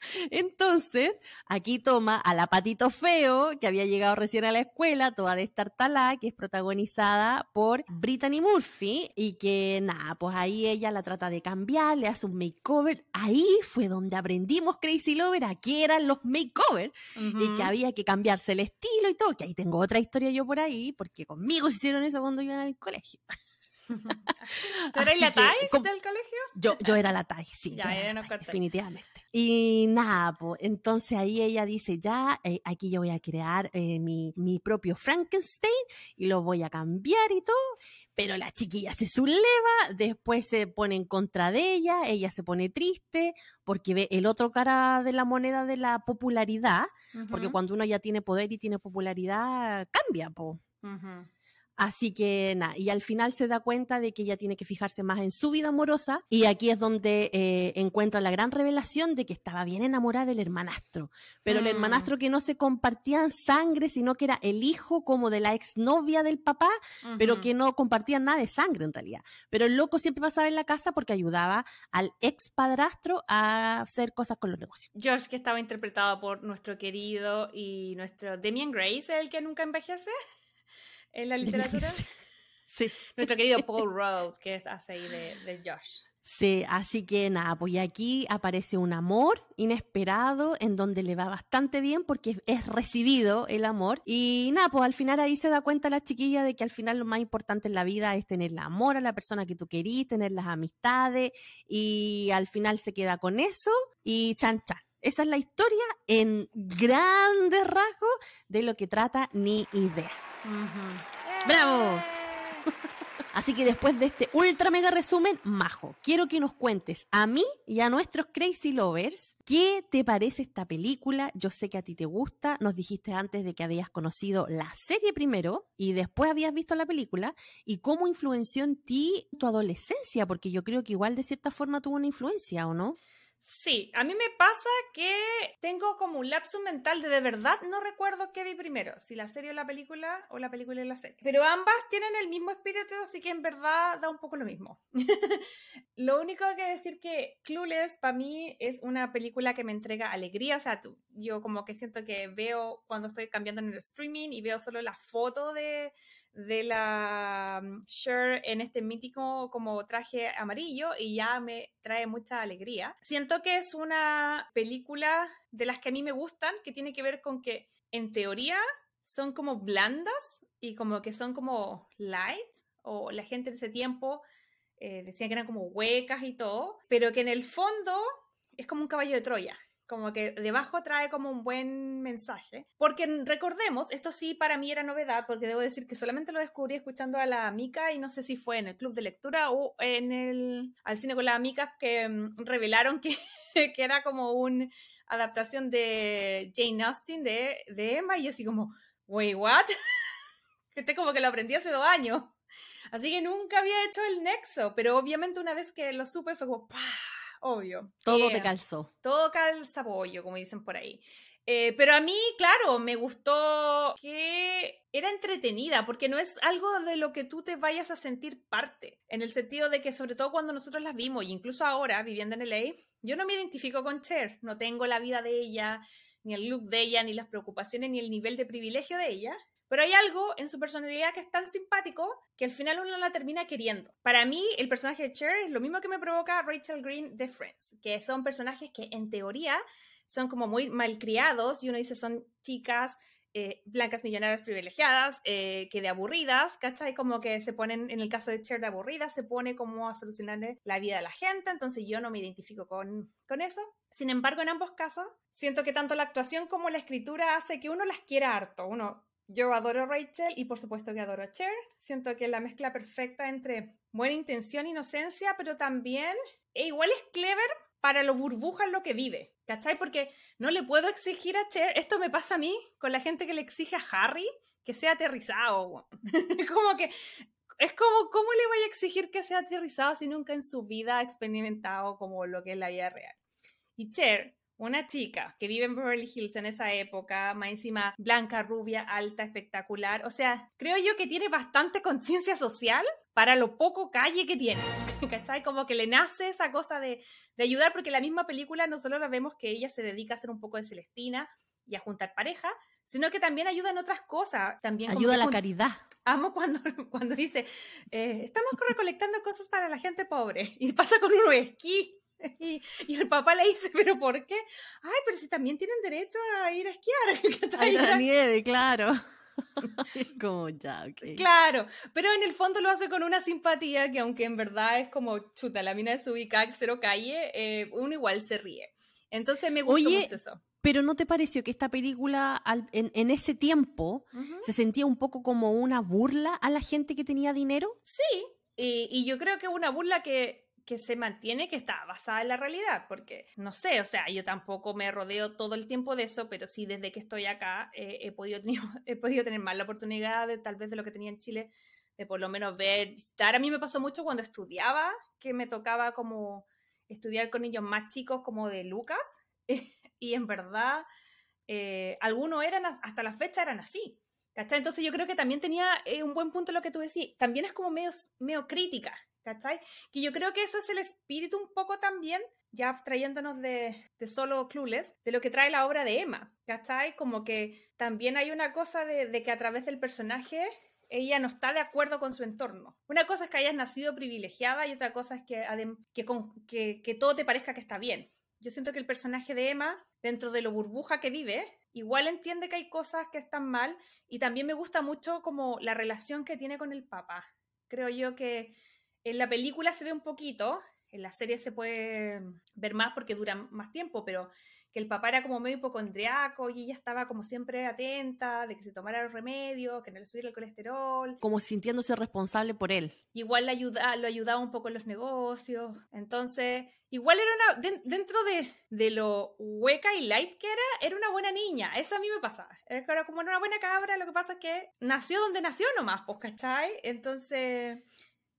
[laughs] Entonces, aquí toma a la patito feo, que había llegado recién a la escuela, toda destartalada, que es protagonizada por Brittany Murphy, y que nada, pues ahí ella la trata de cambiar, le hace un makeover. Ahí fue donde aprendimos Crazy Lover a qué eran los makeovers y que había que cambiarse el estilo y todo, que ahí tengo otra historia yo por ahí, porque conmigo [laughs] hicieron eso cuando iba al colegio. [laughs] ¿Tú eres la Thais ¿cómo- del colegio? Yo, yo [laughs] era la Tai, sí, Ya, yo era la definitivamente. Y nada, pues, entonces ahí ella dice, ya, eh, aquí yo voy a crear eh, mi, mi propio Frankenstein y lo voy a cambiar y todo. Pero la chiquilla se subleva, después se pone en contra de ella, ella se pone triste porque ve el otro cara de la moneda de la popularidad, porque cuando uno ya tiene poder y tiene popularidad, cambia, po. ujú. Así que nada, y al final se da cuenta de que ella tiene que fijarse más en su vida amorosa y aquí es donde eh, encuentra la gran revelación de que estaba bien enamorada del hermanastro, pero el Mm. hermanastro que no se compartían sangre, sino que era el hijo como de la exnovia del papá, pero que no compartían nada de sangre en realidad. Pero el loco siempre pasaba en la casa porque ayudaba al ex padrastro a hacer cosas con los negocios. Josh, que estaba interpretado por nuestro querido y nuestro Demian Grace, el que nunca envejece en la literatura. [laughs] Sí. nuestro querido Paul Rudd, que hace ahí de, de Josh. Sí, así que nada, pues y aquí aparece un amor inesperado en donde le va bastante bien porque es- es recibido el amor. Y nada, pues al final ahí se da cuenta la chiquilla de que al final lo más importante en la vida es tener el amor a la persona que tú querís, tener las amistades y al final se queda con eso y chan chan. Esa es la historia en grandes rasgos de lo que trata Ni Idea. ¡Bravo! [laughs] Así que después de este ultra mega resumen, Majo, quiero que nos cuentes a mí y a nuestros Crazy Lovers qué te parece esta película. Yo sé que a ti te gusta, nos dijiste antes de que habías conocido la serie primero y después habías visto la película y cómo influenció en ti tu adolescencia, porque yo creo que igual de cierta forma tuvo una influencia, ¿o no? Sí, a mí me pasa que tengo como un lapso mental de de verdad no recuerdo qué vi primero, si la serie o la película o la película y la serie. Pero ambas tienen el mismo espíritu, así que en verdad da un poco lo mismo. [laughs] lo único que decir que Clueless para mí es una película que me entrega alegría, o sea, tú, yo como que siento que veo cuando estoy cambiando en el streaming y veo solo la foto de de la mm, Cher en este mítico como traje amarillo y ya me trae mucha alegría. Siento que es una película de las que a mí me gustan, que tiene que ver con que en teoría son como blandas y como que son como light, o la gente en ese tiempo eh, decían que eran como huecas y todo, pero que en el fondo es como un caballo de Troya. Como que debajo trae como un buen mensaje. Porque recordemos, esto sí para mí era novedad, porque debo decir que solamente lo descubrí escuchando a la Mica y no sé si fue en el club de lectura o en el al cine con las amigas que mm, revelaron que, [laughs] que era como un adaptación de Jane Austen de, de Emma y yo así como, wait, what? que [laughs] este como que lo aprendí hace dos años. Así que nunca había hecho el nexo, pero obviamente una vez que lo supe fue como, ¡pah! Obvio. Todo Eh, te calzó. todo calza pollo, como dicen por ahí. Eh, pero a mí, claro, me gustó que era entretenida, porque no es algo de lo que tú te vayas a sentir parte, en el sentido de que sobre todo cuando nosotros las vimos, y incluso ahora, viviendo en LA, yo no me identifico con Cher, no tengo la vida de ella, ni el look de ella, ni las preocupaciones, ni el nivel de privilegio de ella, pero hay algo en su personalidad que es tan simpático que al final uno la termina queriendo. Para mí, el personaje de Cher es lo mismo que me provoca Rachel Green de Friends, que son personajes que en teoría son como muy malcriados y uno dice son chicas eh, blancas millonarias privilegiadas, eh, que de aburridas, ¿cachai? Como que se ponen, en el caso de Cher de aburridas, se pone como a solucionarle la vida a la gente, entonces yo no me identifico con, con eso. Sin embargo, en ambos casos, siento que tanto la actuación como la escritura hace que uno las quiera harto. Uno, yo adoro a Rachel y por supuesto que adoro a Cher. Siento que es la mezcla perfecta entre buena intención, inocencia, pero también e igual es clever para lo burbuja en lo que vive, ¿cachai? Porque no le puedo exigir a Cher, esto me pasa a mí con la gente que le exige a Harry que sea aterrizado, [laughs] como que es como, ¿cómo le voy a exigir que sea aterrizado si nunca en su vida ha experimentado como lo que es la vida real? Y Cher, una chica que vive en Beverly Hills en esa época, más encima blanca, rubia, alta, espectacular, o sea, creo yo que tiene bastante conciencia social para lo poco calle que tiene, [laughs] ¿cachai? Como que le nace esa cosa de, de ayudar, porque en la misma película no solo la vemos que ella se dedica a hacer un poco de Celestina y a juntar pareja, sino que también ayuda en otras cosas. También Ayuda a la caridad. Amo cuando, [laughs] cuando dice, eh, estamos recolectando cosas para la gente pobre. Y pasa con uno esquí. [laughs] Y, y el papá le dice, ¿pero por qué? Ay, pero si también tienen derecho a ir a esquiar. [laughs] Ay, la nieve, claro. [laughs] Como ya, ok. Claro, pero en el fondo lo hace con una simpatía que aunque en verdad es como chuta, la mina de su ubicada, cero calle, eh, uno igual se ríe. Entonces me gustó Oye, mucho eso. Pero ¿no te pareció que esta película al- en, en ese tiempo se sentía un poco como una burla a la gente que tenía dinero? Sí, y, y yo creo que una burla que, que se mantiene, que está basada en la realidad, porque no sé, o sea, yo tampoco me rodeo todo el tiempo de eso, pero sí desde que estoy acá eh, he, podido, [laughs] he podido tener más la oportunidad de tal vez de lo que tenía en Chile, de por lo menos ver, visitar. A mí me pasó mucho cuando estudiaba, que me tocaba como estudiar con niños más chicos como de Lucas, [laughs] y en verdad eh, algunos eran, hasta la fecha eran así. ¿Cachai? Entonces yo creo que también tenía eh, un buen punto lo que tú decís. También es como medio, medio crítica, ¿cachai? Que yo creo que eso es el espíritu un poco también, ya trayéndonos de, de solo Clueless, de lo que trae la obra de Emma, ¿cachai? Como que también hay una cosa de, que a través del personaje ella no está de acuerdo con su entorno. Una cosa es que hayas nacido privilegiada y otra cosa es que, que, que todo te parezca que está bien. Yo siento que el personaje de Emma, dentro de lo burbuja que vive, igual entiende que hay cosas que están mal y también me gusta mucho como la relación que tiene con el papá. Creo yo que en la película se ve un poquito, en la serie se puede ver más porque dura más tiempo, pero que el papá era como medio hipocondriaco y ella estaba como siempre atenta de que se tomara los remedios, que no le subiera el colesterol. Como sintiéndose responsable por él. Igual le ayuda, lo ayudaba un poco en los negocios. Entonces, igual era una, den- dentro de, de lo hueca y light que era, era una buena niña. Eso a mí me pasaba. Era como una buena cabra, lo que pasa es que nació donde nació nomás, pues, ¿cachai? Entonces,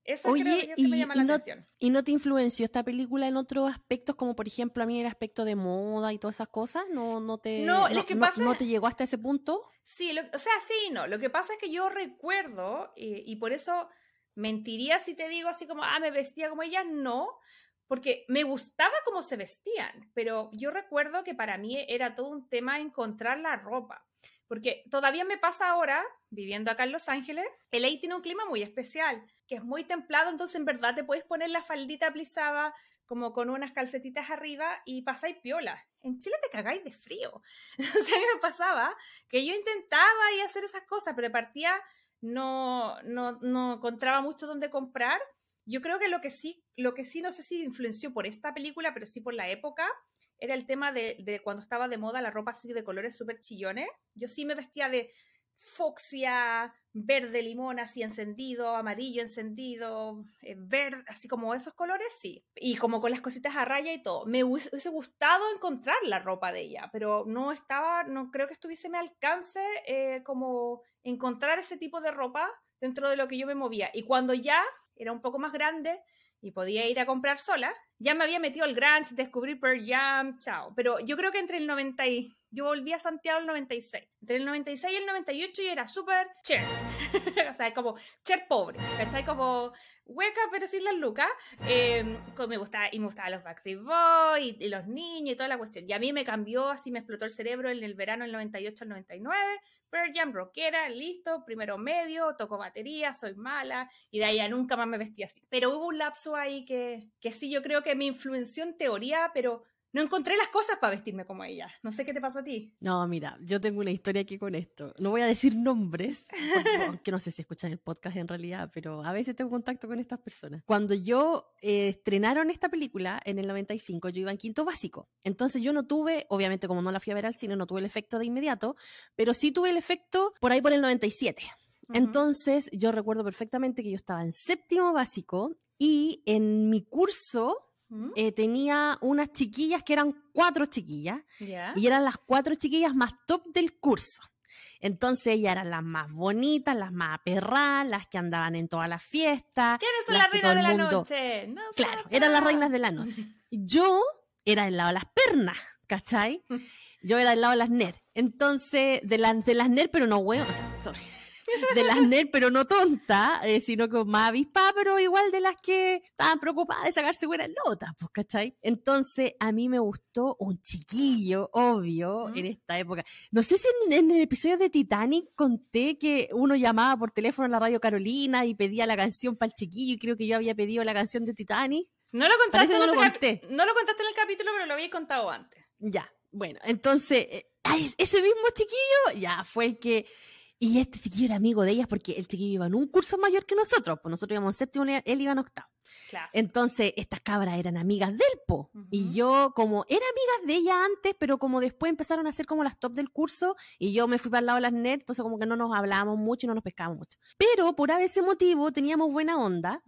eso Oye, creo yo que me y- llama y la no- atención. ¿Y no te influenció esta película en otros aspectos, como por ejemplo a mí el aspecto de moda y todas esas cosas? ¿No, no, te, No, lo que pasa- no te llegó hasta ese punto? Sí, lo- o sea, sí, y no. Lo que pasa es que yo recuerdo, eh, y por eso mentiría si te digo así como, ah, me vestía como ella, no, porque me gustaba cómo se vestían, pero yo recuerdo que para mí era todo un tema encontrar la ropa, porque todavía me pasa ahora, viviendo acá en Los Ángeles, LA tiene un clima muy especial, que es muy templado, entonces en verdad te puedes poner la faldita plisada como con unas calcetitas arriba y pasáis piola. En Chile te cagáis de frío. [laughs] Entonces a mí me pasaba que yo intentaba y hacer esas cosas, pero de partida no, no, no encontraba mucho donde comprar. Yo creo que lo que sí, lo que sí no sé si influenció por esta película, pero sí por la época, era el tema de, de cuando estaba de moda la ropa así de colores súper chillones. Yo sí me vestía de, fucsia, verde limón así encendido, amarillo encendido, eh, verde, así como esos colores, sí. Y como con las cositas a raya y todo. Me hubiese gustado encontrar la ropa de ella, pero no estaba, no creo que estuviese me alcance eh, como encontrar ese tipo de ropa dentro de lo que yo me movía. Y cuando ya era un poco más grande y podía ir a comprar sola, ya me había metido al grunge, descubrí Pearl Jam, chao. Pero yo creo que entre el 90 y yo volví a Santiago el 96. Entre el 96 y el 98 yo era súper cher. [laughs] o sea, como cher pobre. ¿Cachai? Como hueca, pero sin las lucas. Eh, me gustaba, y me gustaban los Backstreet Boys y, los niños y toda la cuestión. Y a mí me cambió, así me explotó el cerebro en el verano del 98 al 99. Pearl Jam, rockera, listo, primero medio, toco batería, soy mala, y de ahí ya nunca más me vestí así. Pero hubo un lapso ahí que, que sí, yo creo que me influenció en teoría, pero no encontré las cosas para vestirme como ella. No sé qué te pasó a ti. No, mira, yo tengo una historia aquí con esto. No voy a decir nombres, porque [laughs] no sé si escuchan el podcast en realidad, pero a veces tengo contacto con estas personas. Cuando yo eh, estrenaron esta película en el 95, yo iba en quinto básico. Entonces yo no tuve, obviamente como no la fui a ver al cine, no tuve el efecto de inmediato, pero sí tuve el efecto por ahí por el 97. Entonces, yo recuerdo perfectamente que yo estaba en séptimo básico y en mi curso ¿Mm? Eh, tenía unas chiquillas que eran cuatro chiquillas y eran las cuatro chiquillas más top del curso. Entonces ellas eran las más bonitas, las más aperradas, las que andaban en todas las fiestas. ¿Quiénes son las reinas de la noche? [laughs] claro, eran las reinas de la noche. Yo era del lado de las pernas, ¿cachai? [laughs] Yo era del lado de las ner. Entonces, de, de las ner, pero no huevos, sorry de las NER, pero no tonta, eh, sino como más avispa, pero igual de las que estaban preocupadas de sacarse buenas notas, pues, ¿cachai? Entonces, a mí me gustó un chiquillo, obvio, en esta época. No sé si en, el episodio de Titanic conté que uno llamaba por teléfono a la radio Carolina y pedía la canción para el chiquillo, y creo que yo había pedido la canción de Titanic. No lo contaste, no lo, conté. no lo contaste en el capítulo, pero lo había contado antes. Ya, bueno, entonces, eh, ese mismo chiquillo ya fue el que y este chiquillo era amigo de ellas porque el chiquillo iba en un curso mayor que nosotros, pues nosotros íbamos en séptimo, él iba en octavo. Entonces, estas cabras eran amigas del Po. Y yo, como era amigas de ella antes, pero como después empezaron a ser como las top del curso, y yo me fui para el lado de las nerds, entonces como que no nos hablábamos mucho y no nos pescábamos mucho. Pero por ese motivo teníamos buena onda.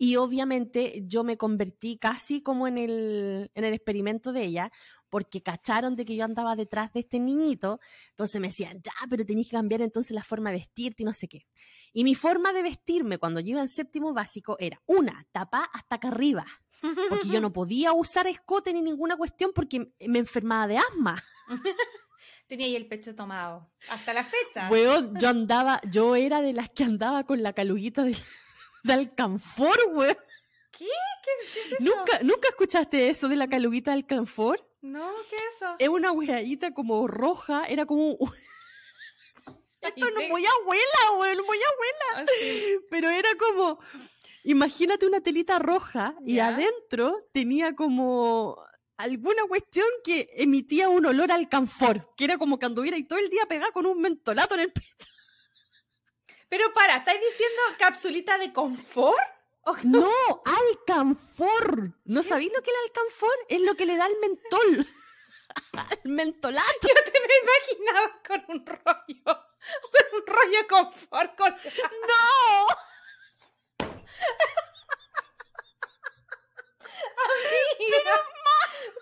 Y obviamente yo me convertí casi como en el, en el experimento de ella, porque cacharon de que yo andaba detrás de este niñito, entonces me decían, ya, pero tenéis que cambiar entonces la forma de vestirte y no sé qué. Y mi forma de vestirme cuando yo iba en séptimo básico era, una, tapa hasta acá arriba, porque yo no [laughs] podía usar escote ni ninguna cuestión porque me enfermaba de asma. [laughs] Tenía ahí el pecho tomado. Hasta la fecha. Weón, yo [laughs] andaba, yo era de las que andaba con la caluguita de, de alcanfor, weón. ¿Qué? ¿Qué, es eso? ¿Nunca, ¿Nunca escuchaste eso de la caluguita de alcanfor? No, ¿qué es eso? Es una hueadita como roja, era como... [laughs] Esto no es muy abuela, no muy abuela. Ah, [laughs] Pero era como, imagínate una telita roja y adentro tenía como alguna cuestión que emitía un olor al canfor, que era como que anduviera y todo el día pegada con un mentolato en el pecho. Pero para, ¿estáis diciendo capsulita de confort? No, alcanfor. ¿No sabéis lo que es el alcanfor? Es lo que le da el mentol. [laughs] el mentolato. Yo te me imaginaba con un rollo. Con [laughs] un rollo confort. Con... [laughs] ¡No! Amiga. Pero,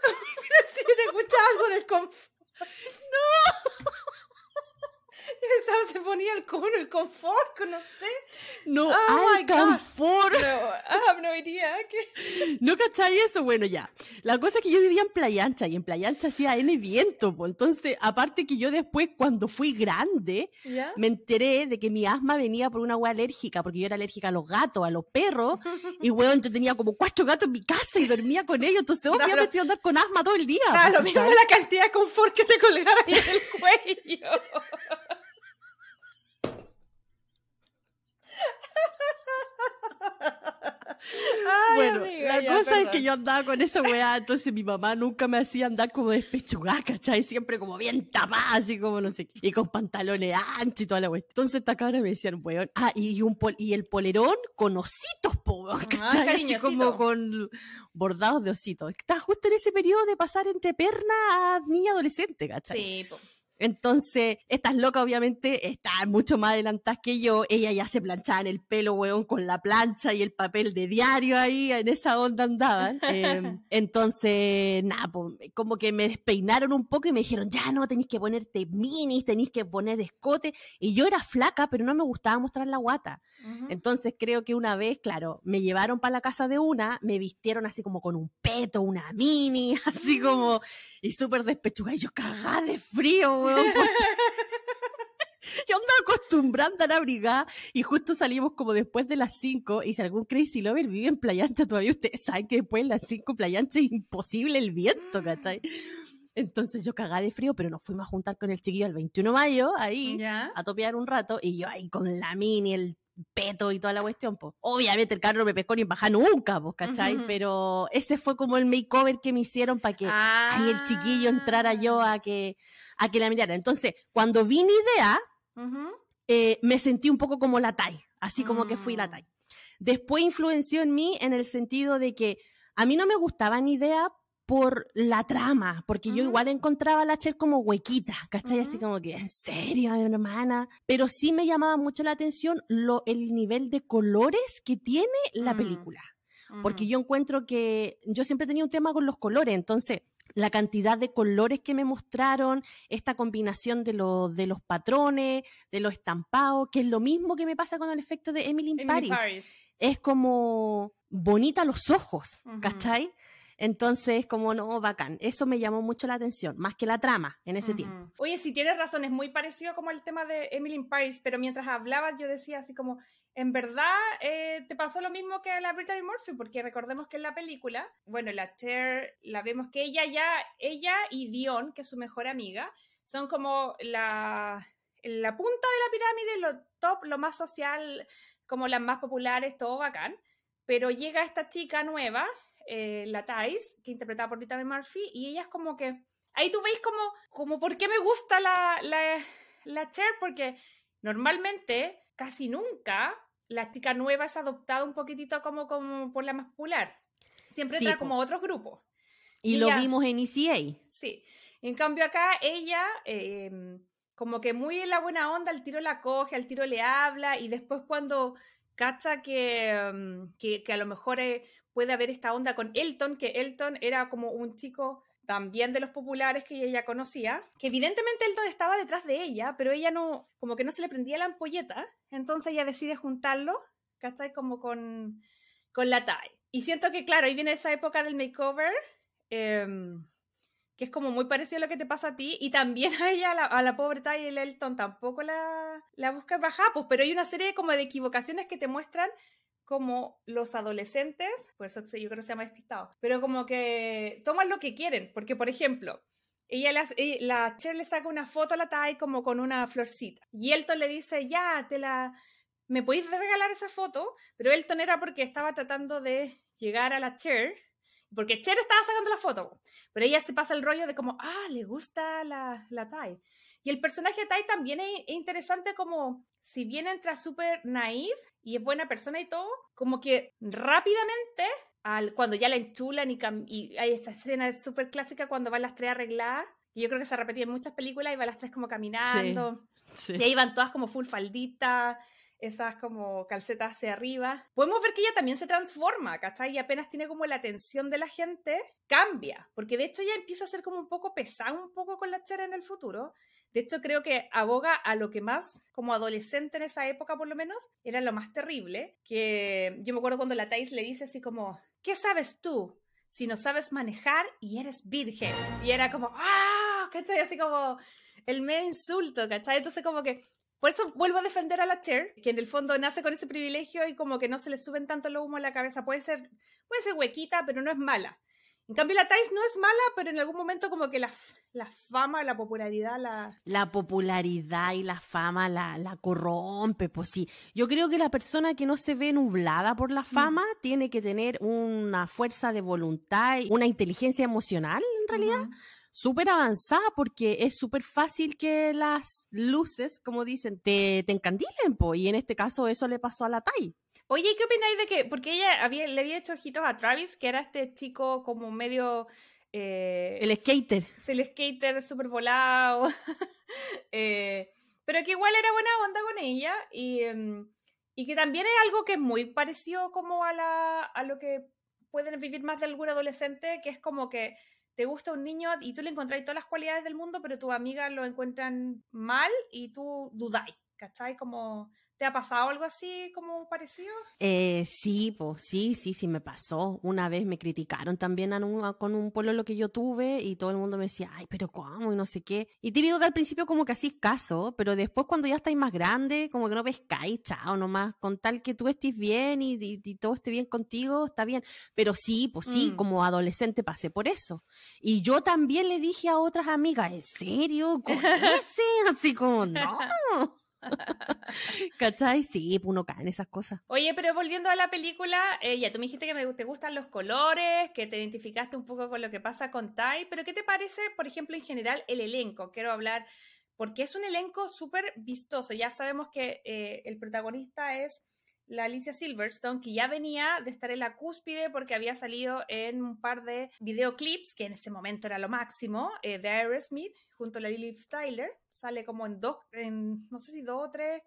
Pero si te escucha algo del confort. ¡No! [laughs] Y pensaba se ponía el cono, el confort, no sé. No, oh al confort. No, I have no idea. ¿No cachai eso? Bueno, ya. La cosa es que yo vivía en Playa Ancha y en Playa Ancha hacía N viento. Pues. Entonces, aparte que yo después, cuando fui grande, me enteré de que mi asma venía por una hueá alérgica, porque yo era alérgica a los gatos, a los perros. [laughs] y weón, yo tenía como cuatro gatos en mi casa y dormía con ellos. Entonces, obviamente, iba a andar con asma todo el día. Claro, lo mismo la cantidad de confort que te colgara en el cuello. Bueno, la cosa es que yo andaba con esa weá, entonces mi mamá nunca me hacía andar como despechugada, ¿cachai? Siempre como bien tapada, así como no sé qué, y con pantalones anchos y toda la weá. Entonces esta cabra me decían, weón, ah, y, un y el polerón con ositos, po, ah, ¿cachai? así como con bordados de ositos. Está justo en ese periodo de pasar entre perna a niña adolescente, ¿cachai? Sí, po. Entonces, estas locas obviamente están mucho más adelantadas que yo. Ella ya se planchaba en el pelo, weón, con la plancha y el papel de diario ahí, en esa onda andaban. [laughs] Em, entonces, nada, como que me despeinaron un poco y me dijeron, ya no, tenéis que ponerte minis, tenéis que poner escote. Y yo era flaca, pero no me gustaba mostrar la guata. Entonces, creo que una vez, claro, me llevaron para la casa de una, me vistieron así como con un peto, una mini, [laughs] así como, y súper despechugada. Y yo cagada de frío, [laughs] Yo ando acostumbrando a la brigada y justo salimos como después de las 5 y si algún crazy lover vive en Playa Ancha todavía ustedes saben que después de las 5 Playa Ancha es imposible el viento, ¿cachai? Entonces yo cagada de frío, pero nos fuimos a juntar con el chiquillo el 21 de mayo, ahí, a topear un rato, y yo ahí con la mini, el peto y toda la cuestión, pues. Obviamente el carro no me pescó ni baja nunca, pues, ¿cachai? Pero ese fue como el makeover que me hicieron para que ahí el chiquillo entrara yo a que, a que la mirara. Entonces, cuando vi mi idea, eh, me sentí un poco como la Tai, así como que fui la mm. Tai. Después influenció en mí en el sentido de que a mí no me gustaba ni idea por la trama, porque yo igual encontraba a la Cher como huequita, ¿cachai? Así como que, ¿en serio, mi hermana? Pero sí me llamaba mucho la atención lo, el nivel de colores que tiene la mm. película. Porque yo encuentro que yo siempre tenía un tema con los colores, entonces la cantidad de colores que me mostraron, esta combinación de, de los patrones, de los estampados, que es lo mismo que me pasa con el efecto de Emily in Paris. Es como bonita los ojos, ¿cachai? Entonces, como no, bacán. Eso me llamó mucho la atención, más que la trama en ese tiempo. Oye, si tienes razón, es muy parecido como el tema de Emily in Paris, pero mientras hablabas yo decía así como, en verdad eh, te pasó lo mismo que a la Brittany Murphy, porque recordemos que en la película, bueno, la Cher, la vemos que ella ya, ella y Dion, que es su mejor amiga, son como la, la punta de la pirámide, lo top, lo más social, como las más populares, todo bacán. Pero llega esta chica nueva, eh, la Thais, que interpretada por Brittany Murphy, y ella es como que, ahí tú veis como, como por qué me gusta la, la, la Cher, porque normalmente, casi nunca, la chica nueva es adoptada un poquitito como, como por la más popular. Siempre trae como otros grupos. Y, lo vimos en ECA. Sí. En cambio acá ella, eh, como que muy en la buena onda, al tiro la coge, al tiro le habla y después cuando cacha que, mm, que, a lo mejor eh, puede haber esta onda con Elton, que Elton era como un chico también de los populares que ella conocía, que evidentemente Elton estaba detrás de ella, pero ella no, como que no se le prendía la ampolleta, entonces ella decide juntarlo, ¿cachai? Como con, con la Tai. Y siento que, claro, ahí viene esa época del makeover, em, que es como muy parecido a lo que te pasa a ti, y también a ella, a la, pobre Tai y el Elton, tampoco la, la busca baja, pues, pero hay una serie como de equivocaciones que te muestran como los adolescentes, por eso yo creo que se llama despistado, pero como que toman lo que quieren, porque por ejemplo, ella, la, eh, la Cher le saca una foto a la Tai como con una florcita, y Elton le dice, ya, te la, ¿me podéis regalar esa foto? Pero Elton era porque estaba tratando de llegar a la Cher, porque Cher estaba sacando la foto, pero ella se pasa el rollo de como, ah, le gusta la, la Tai. Y el personaje de Tai también es, interesante como, si bien entra súper naif y es buena persona y todo, como que rápidamente, al, cuando ya la enchulan y, y hay esta escena súper clásica cuando van las tres arregladas, y yo creo que se repetía en muchas películas, y van las tres como caminando, y ahí van todas como full faldita, esas como calcetas hacia arriba. Podemos ver que ella también se transforma, ¿cachai? Y apenas tiene como la atención de la gente, cambia, porque de hecho ya empieza a ser como un poco pesado, un poco con la chera en el futuro. De hecho, creo que aboga a lo que más, como adolescente en esa época por lo menos, era lo más terrible, que yo me acuerdo cuando la Thais le dice así como, ¿qué sabes tú si no sabes manejar y eres virgen? Y era como, ¡ah! ¿Cachai? Así como el medio insulto, ¿cachai? Entonces como que por eso vuelvo a defender a la Cher, que en el fondo nace con ese privilegio y como que no se le suben tanto los humo a la cabeza. Puede ser, puede ser huequita, pero no es mala. En cambio, la Thais no es mala, pero en algún momento como que la, la fama, la popularidad, la... La popularidad y la fama la, la, corrompe, pues sí. Yo creo que la persona que no se ve nublada por la mm. fama tiene que tener una fuerza de voluntad y una inteligencia emocional, en realidad, súper avanzada, porque es súper fácil que las luces, como dicen, te, te encandilen, pues. Y en este caso eso le pasó a la Tai. Oye, ¿qué opináis de que, porque ella había, le había hecho ojitos a Travis, que era este chico como medio... Eh, el skater. El skater súper volado. [laughs] Eh, pero que igual era buena onda con ella y, em, y que también es algo que es muy parecido como a, la, a lo que pueden vivir más de algún adolescente, que es como que te gusta un niño y tú le encontráis todas las cualidades del mundo, pero tus amigas lo encuentran mal y tú dudáis, ¿cachai? Como ¿Te ha pasado algo así como parecido? Eh, sí, pues sí, sí, sí me pasó. Una vez me criticaron también con un lo que yo tuve y todo el mundo me decía, ay, pero ¿cómo? Y no sé qué. Y te digo que al principio como que así caso, pero después cuando ya estáis más grande, como que no pescáis, chao, nomás. Con tal que tú estés bien y, todo esté bien contigo, está bien. Pero sí, pues sí, mm. como adolescente pasé por eso. Y yo también le dije a otras amigas, ¿en serio? ¿Con [laughs] ese? Así como, no. [laughs] ¿Cachai? Sí, pues, uno cae en esas cosas. Oye, pero volviendo a la película, eh, ya tú me dijiste que te gustan los colores, que te identificaste un poco con lo que pasa con Tai, pero ¿qué te parece, por ejemplo, en general, el elenco? Quiero hablar, porque es un elenco súper vistoso. Ya sabemos que eh, el protagonista es la Alicia Silverstone, que ya venía de estar en la cúspide porque había salido en un par de videoclips, que en ese momento era lo máximo, eh, de Aerosmith, junto a la Lily Tyler sale como en dos, en, no sé si dos o tres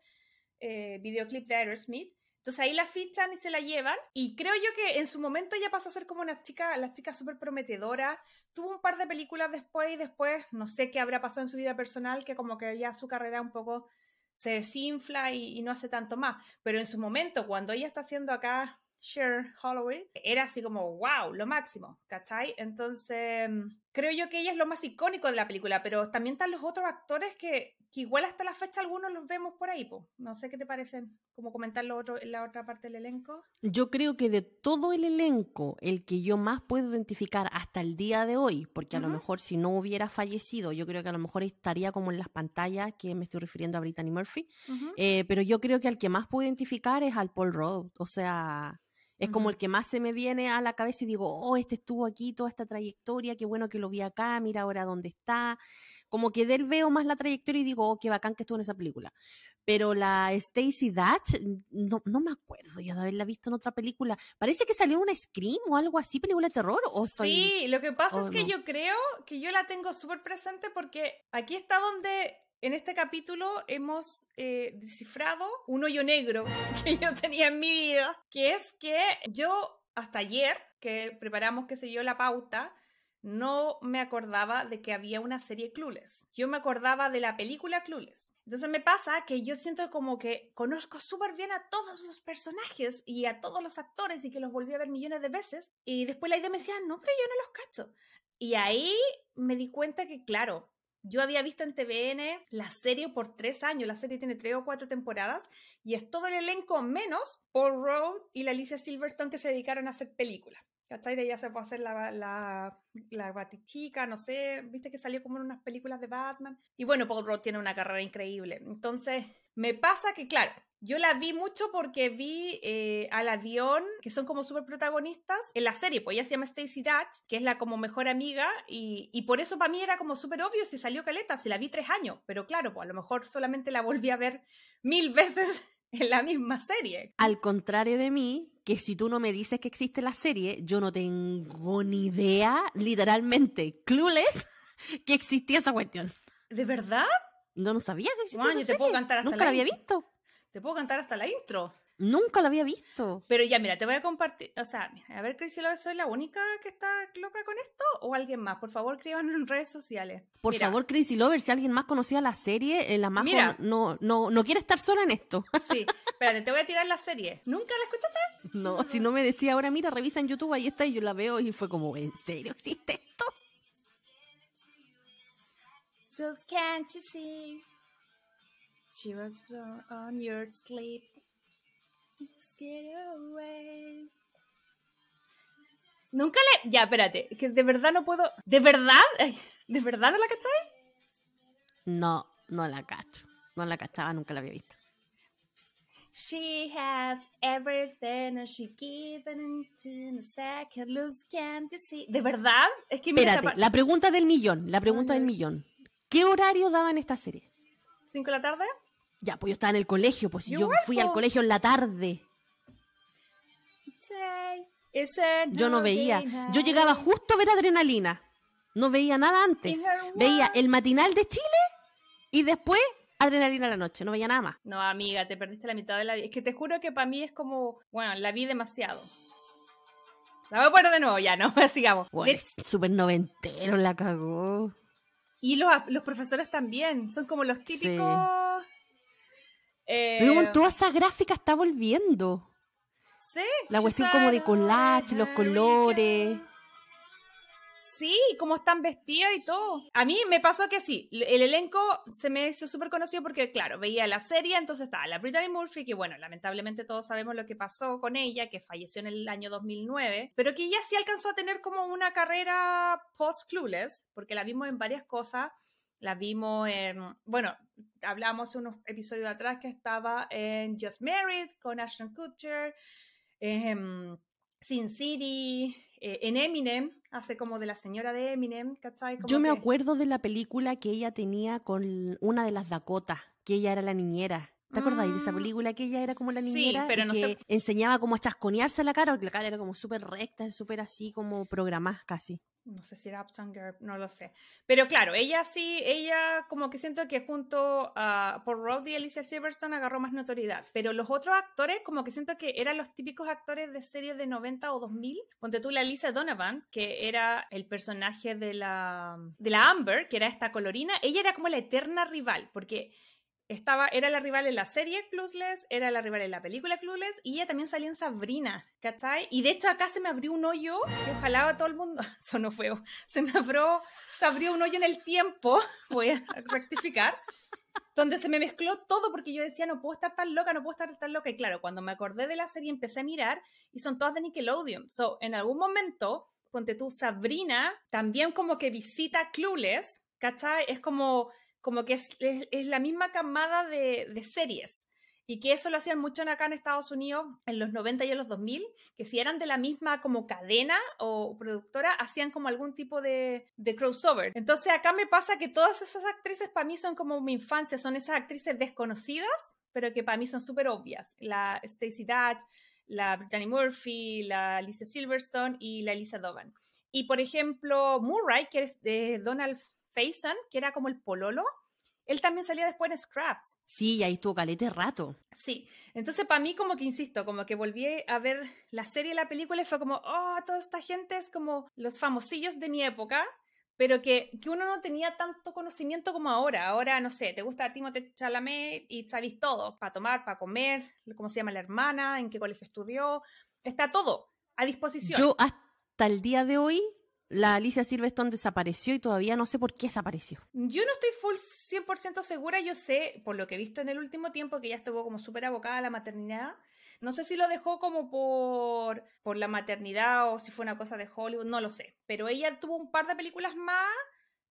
eh, videoclips de Aerosmith. Entonces ahí la fichan y se la llevan. Y creo yo que en su momento ya pasa a ser como una chica, la chica súper prometedora. Tuvo un par de películas después y después no sé qué habrá pasado en su vida personal, que como que ya su carrera un poco se desinfla y, y no hace tanto más. Pero en su momento, cuando ella está haciendo acá Cher Holloway, era así como, wow, lo máximo, ¿cachai? Entonces, creo yo que ella es lo más icónico de la película, pero también están los otros actores que, que igual hasta la fecha algunos los vemos por ahí, pues. No sé qué te parecen, como comentar lo otro, en la otra parte del elenco. Yo creo que de todo el elenco, el que yo más puedo identificar hasta el día de hoy, porque a lo mejor si no hubiera fallecido, yo creo que a lo mejor estaría como en las pantallas, que me estoy refiriendo a Brittany Murphy, eh, pero yo creo que al que más puedo identificar es al Paul Rudd, o sea es como el que más se me viene a la cabeza y digo, oh, este estuvo aquí, toda esta trayectoria, qué bueno que lo vi acá, mira ahora dónde está. Como que de él veo más la trayectoria y digo, oh, qué bacán que estuvo en esa película. Pero la Stacy Dutch, no, no me acuerdo ya de haberla visto en otra película. Parece que salió una Scream o algo así, película de terror. ¿o Sí, lo que pasa es que yo creo que yo la tengo súper presente porque aquí está donde en este capítulo hemos eh, descifrado un hoyo negro [laughs] que yo tenía en mi vida, que es que yo hasta ayer, que preparamos, qué sé yo, la pauta, no me acordaba de que había una serie Clueless. Yo me acordaba de la película Clueless. Entonces me pasa que yo siento como que conozco súper bien a todos los personajes y a todos los actores y que los volví a ver millones de veces. Y después la idea me decía, no, pero yo no los cacho. Y ahí me di cuenta que, claro, yo había visto en TVN la serie por tres años, la serie tiene tres o cuatro temporadas y es todo el elenco menos Paul Rudd y la Alicia Silverstone que se dedicaron a hacer películas. ¿Cachai? De ella se puede hacer la, la, la Batichica, no sé, viste que salió como en unas películas de Batman. Y bueno, Paul Rudd tiene una carrera increíble. Entonces, me pasa que, claro, yo la vi mucho porque vi eh, a la Dion, que son como súper protagonistas en la serie, pues ella se llama Stacy Dutch, que es la como mejor amiga, y, y por eso para mí era como súper obvio si salió Caleta, si la vi tres años, pero claro, pues a lo mejor solamente la volví a ver mil [laughs] veces en la misma serie. Al contrario de mí, que si tú no me dices que existe la serie, yo no tengo ni idea, literalmente, clueless, [laughs] que existía esa cuestión. ¿De verdad? No, no sabía que existía esa serie. Nunca la había visto. Te puedo cantar hasta la intro. Nunca la había visto. Pero ya, mira, te voy a compartir. O sea, a ver, Crazy Love, ¿soy la única que está loca con esto? ¿O alguien más? Por favor, escriban en redes sociales. Por favor, Crazy Lover, si alguien más conocía la serie, eh, la más mira, no, no, no quiere estar sola en esto. [laughs] Sí, espérate, te voy a tirar la serie. ¿Nunca la escuchaste? No, si no me decía ahora, mira, revisa en YouTube, ahí está, y yo la veo y fue como, ¿en serio existe esto? Just can't you see? She was on your sleep. Just get away. Nunca le. Ya, espérate. Que de verdad no puedo. ¿De verdad? ¿De verdad no la cacháis? No, no la cacho. No la cachaba, nunca la había visto. She has everything and she given into a second lose can't you see. ¿De verdad? Es que Espérate, la pregunta del millón, la pregunta del millón. ¿Qué horario daban esta serie? ¿Cinco de la tarde? Ya, pues yo estaba en el colegio, pues yo fui al colegio en la tarde. Yo no veía. Yo llegaba justo a ver adrenalina. No veía nada antes. Veía el matinal de Chile y después adrenalina a la noche, no veía nada más. No, amiga, te perdiste la mitad de la vida. Es que te juro que para mí es como, bueno, la vi demasiado. La voy a poner de nuevo, ya, no, [laughs] sigamos. Bueno, es súper noventero, la cagó. Y los, los, profesores también, son como los típicos... Eh... Pero toda esa gráfica está volviendo. Sí. La cuestión como de collage, los colores. Sí, cómo están vestidos y todo. A mí me pasó que sí, el elenco se me hizo súper conocido porque, claro, veía la serie, entonces estaba la Brittany Murphy, que bueno, lamentablemente todos sabemos lo que pasó con ella, que falleció en el año 2009, pero que ella sí alcanzó a tener como una carrera post-Clueless, porque la vimos en varias cosas. La vimos en, bueno, hablamos unos episodios atrás que estaba en Just Married con Ashton Kutcher, en Sin City, eh, en Eminem, hace como de la señora de Eminem, ¿cachai? Yo me acuerdo de la película que ella tenía con una de las Dakota, que ella era la niñera. ¿Te acordáis de esa mm, película que ella era como la niñera? Sí, pero no que enseñaba como a chasconearse la cara, porque la cara era como súper recta, súper así como programada casi no sé si era Uptown Girl, no lo sé. Pero claro, ella sí, ella como que siento que junto a por Road y Alicia Silverstone agarró más notoriedad. Pero los otros actores, como que siento que eran los típicos actores de series de 90 o 2000. Ponte tú la Alicia Donovan, que era el personaje de la, de la Amber, que era esta colorina. Ella era como la eterna rival, porque estaba, era la rival en la serie Clueless, era la rival en la película Clueless y ella también salía en Sabrina, ¿cachai? Y de hecho acá se me abrió un hoyo que ojalá a todo el mundo, [laughs] sonó feo, se me abrió, se abrió un hoyo en el tiempo, [laughs] voy a rectificar, donde se me mezcló todo porque yo decía, no puedo estar tan loca, no puedo estar tan loca. Y claro, cuando me acordé de la serie empecé a mirar y son todas de Nickelodeon. So, en algún momento, ponte tú, Sabrina también como que visita Clueless, ¿cachai? Es como como que es, es, la misma camada de, series. Y que eso lo hacían mucho acá en Estados Unidos en los 90 y en los 2000, que si eran de la misma como cadena o productora, hacían como algún tipo de, de crossover. Entonces acá me pasa que todas esas actrices para mí son como mi infancia, son esas actrices desconocidas, pero que para mí son súper obvias. La Stacey Dutch, la Brittany Murphy, la Alicia Silverstone y la Elisa Dovan. Y por ejemplo, Murray, que es de Donald Faison, que era como el pololo, él también salía después en Scraps. Sí, ahí estuvo calete rato. Sí, entonces para mí como que insisto, como que volví a ver la serie y la película y fue como, oh, toda esta gente es como los famosillos de mi época, pero que, que uno no tenía tanto conocimiento como ahora. Ahora, no sé, te gusta Timothée Chalamet y sabéis todo, para tomar, para comer, cómo se llama la hermana, en qué colegio estudió, está todo a disposición. Yo hasta el día de hoy la Alicia Silverstone desapareció y todavía no sé por qué desapareció. Yo no estoy full 100% segura, yo sé, por lo que he visto en el último tiempo, que ella estuvo como súper abocada a la maternidad. No sé si lo dejó como por, por la maternidad o si fue una cosa de Hollywood, no lo sé. Pero ella tuvo un par de películas más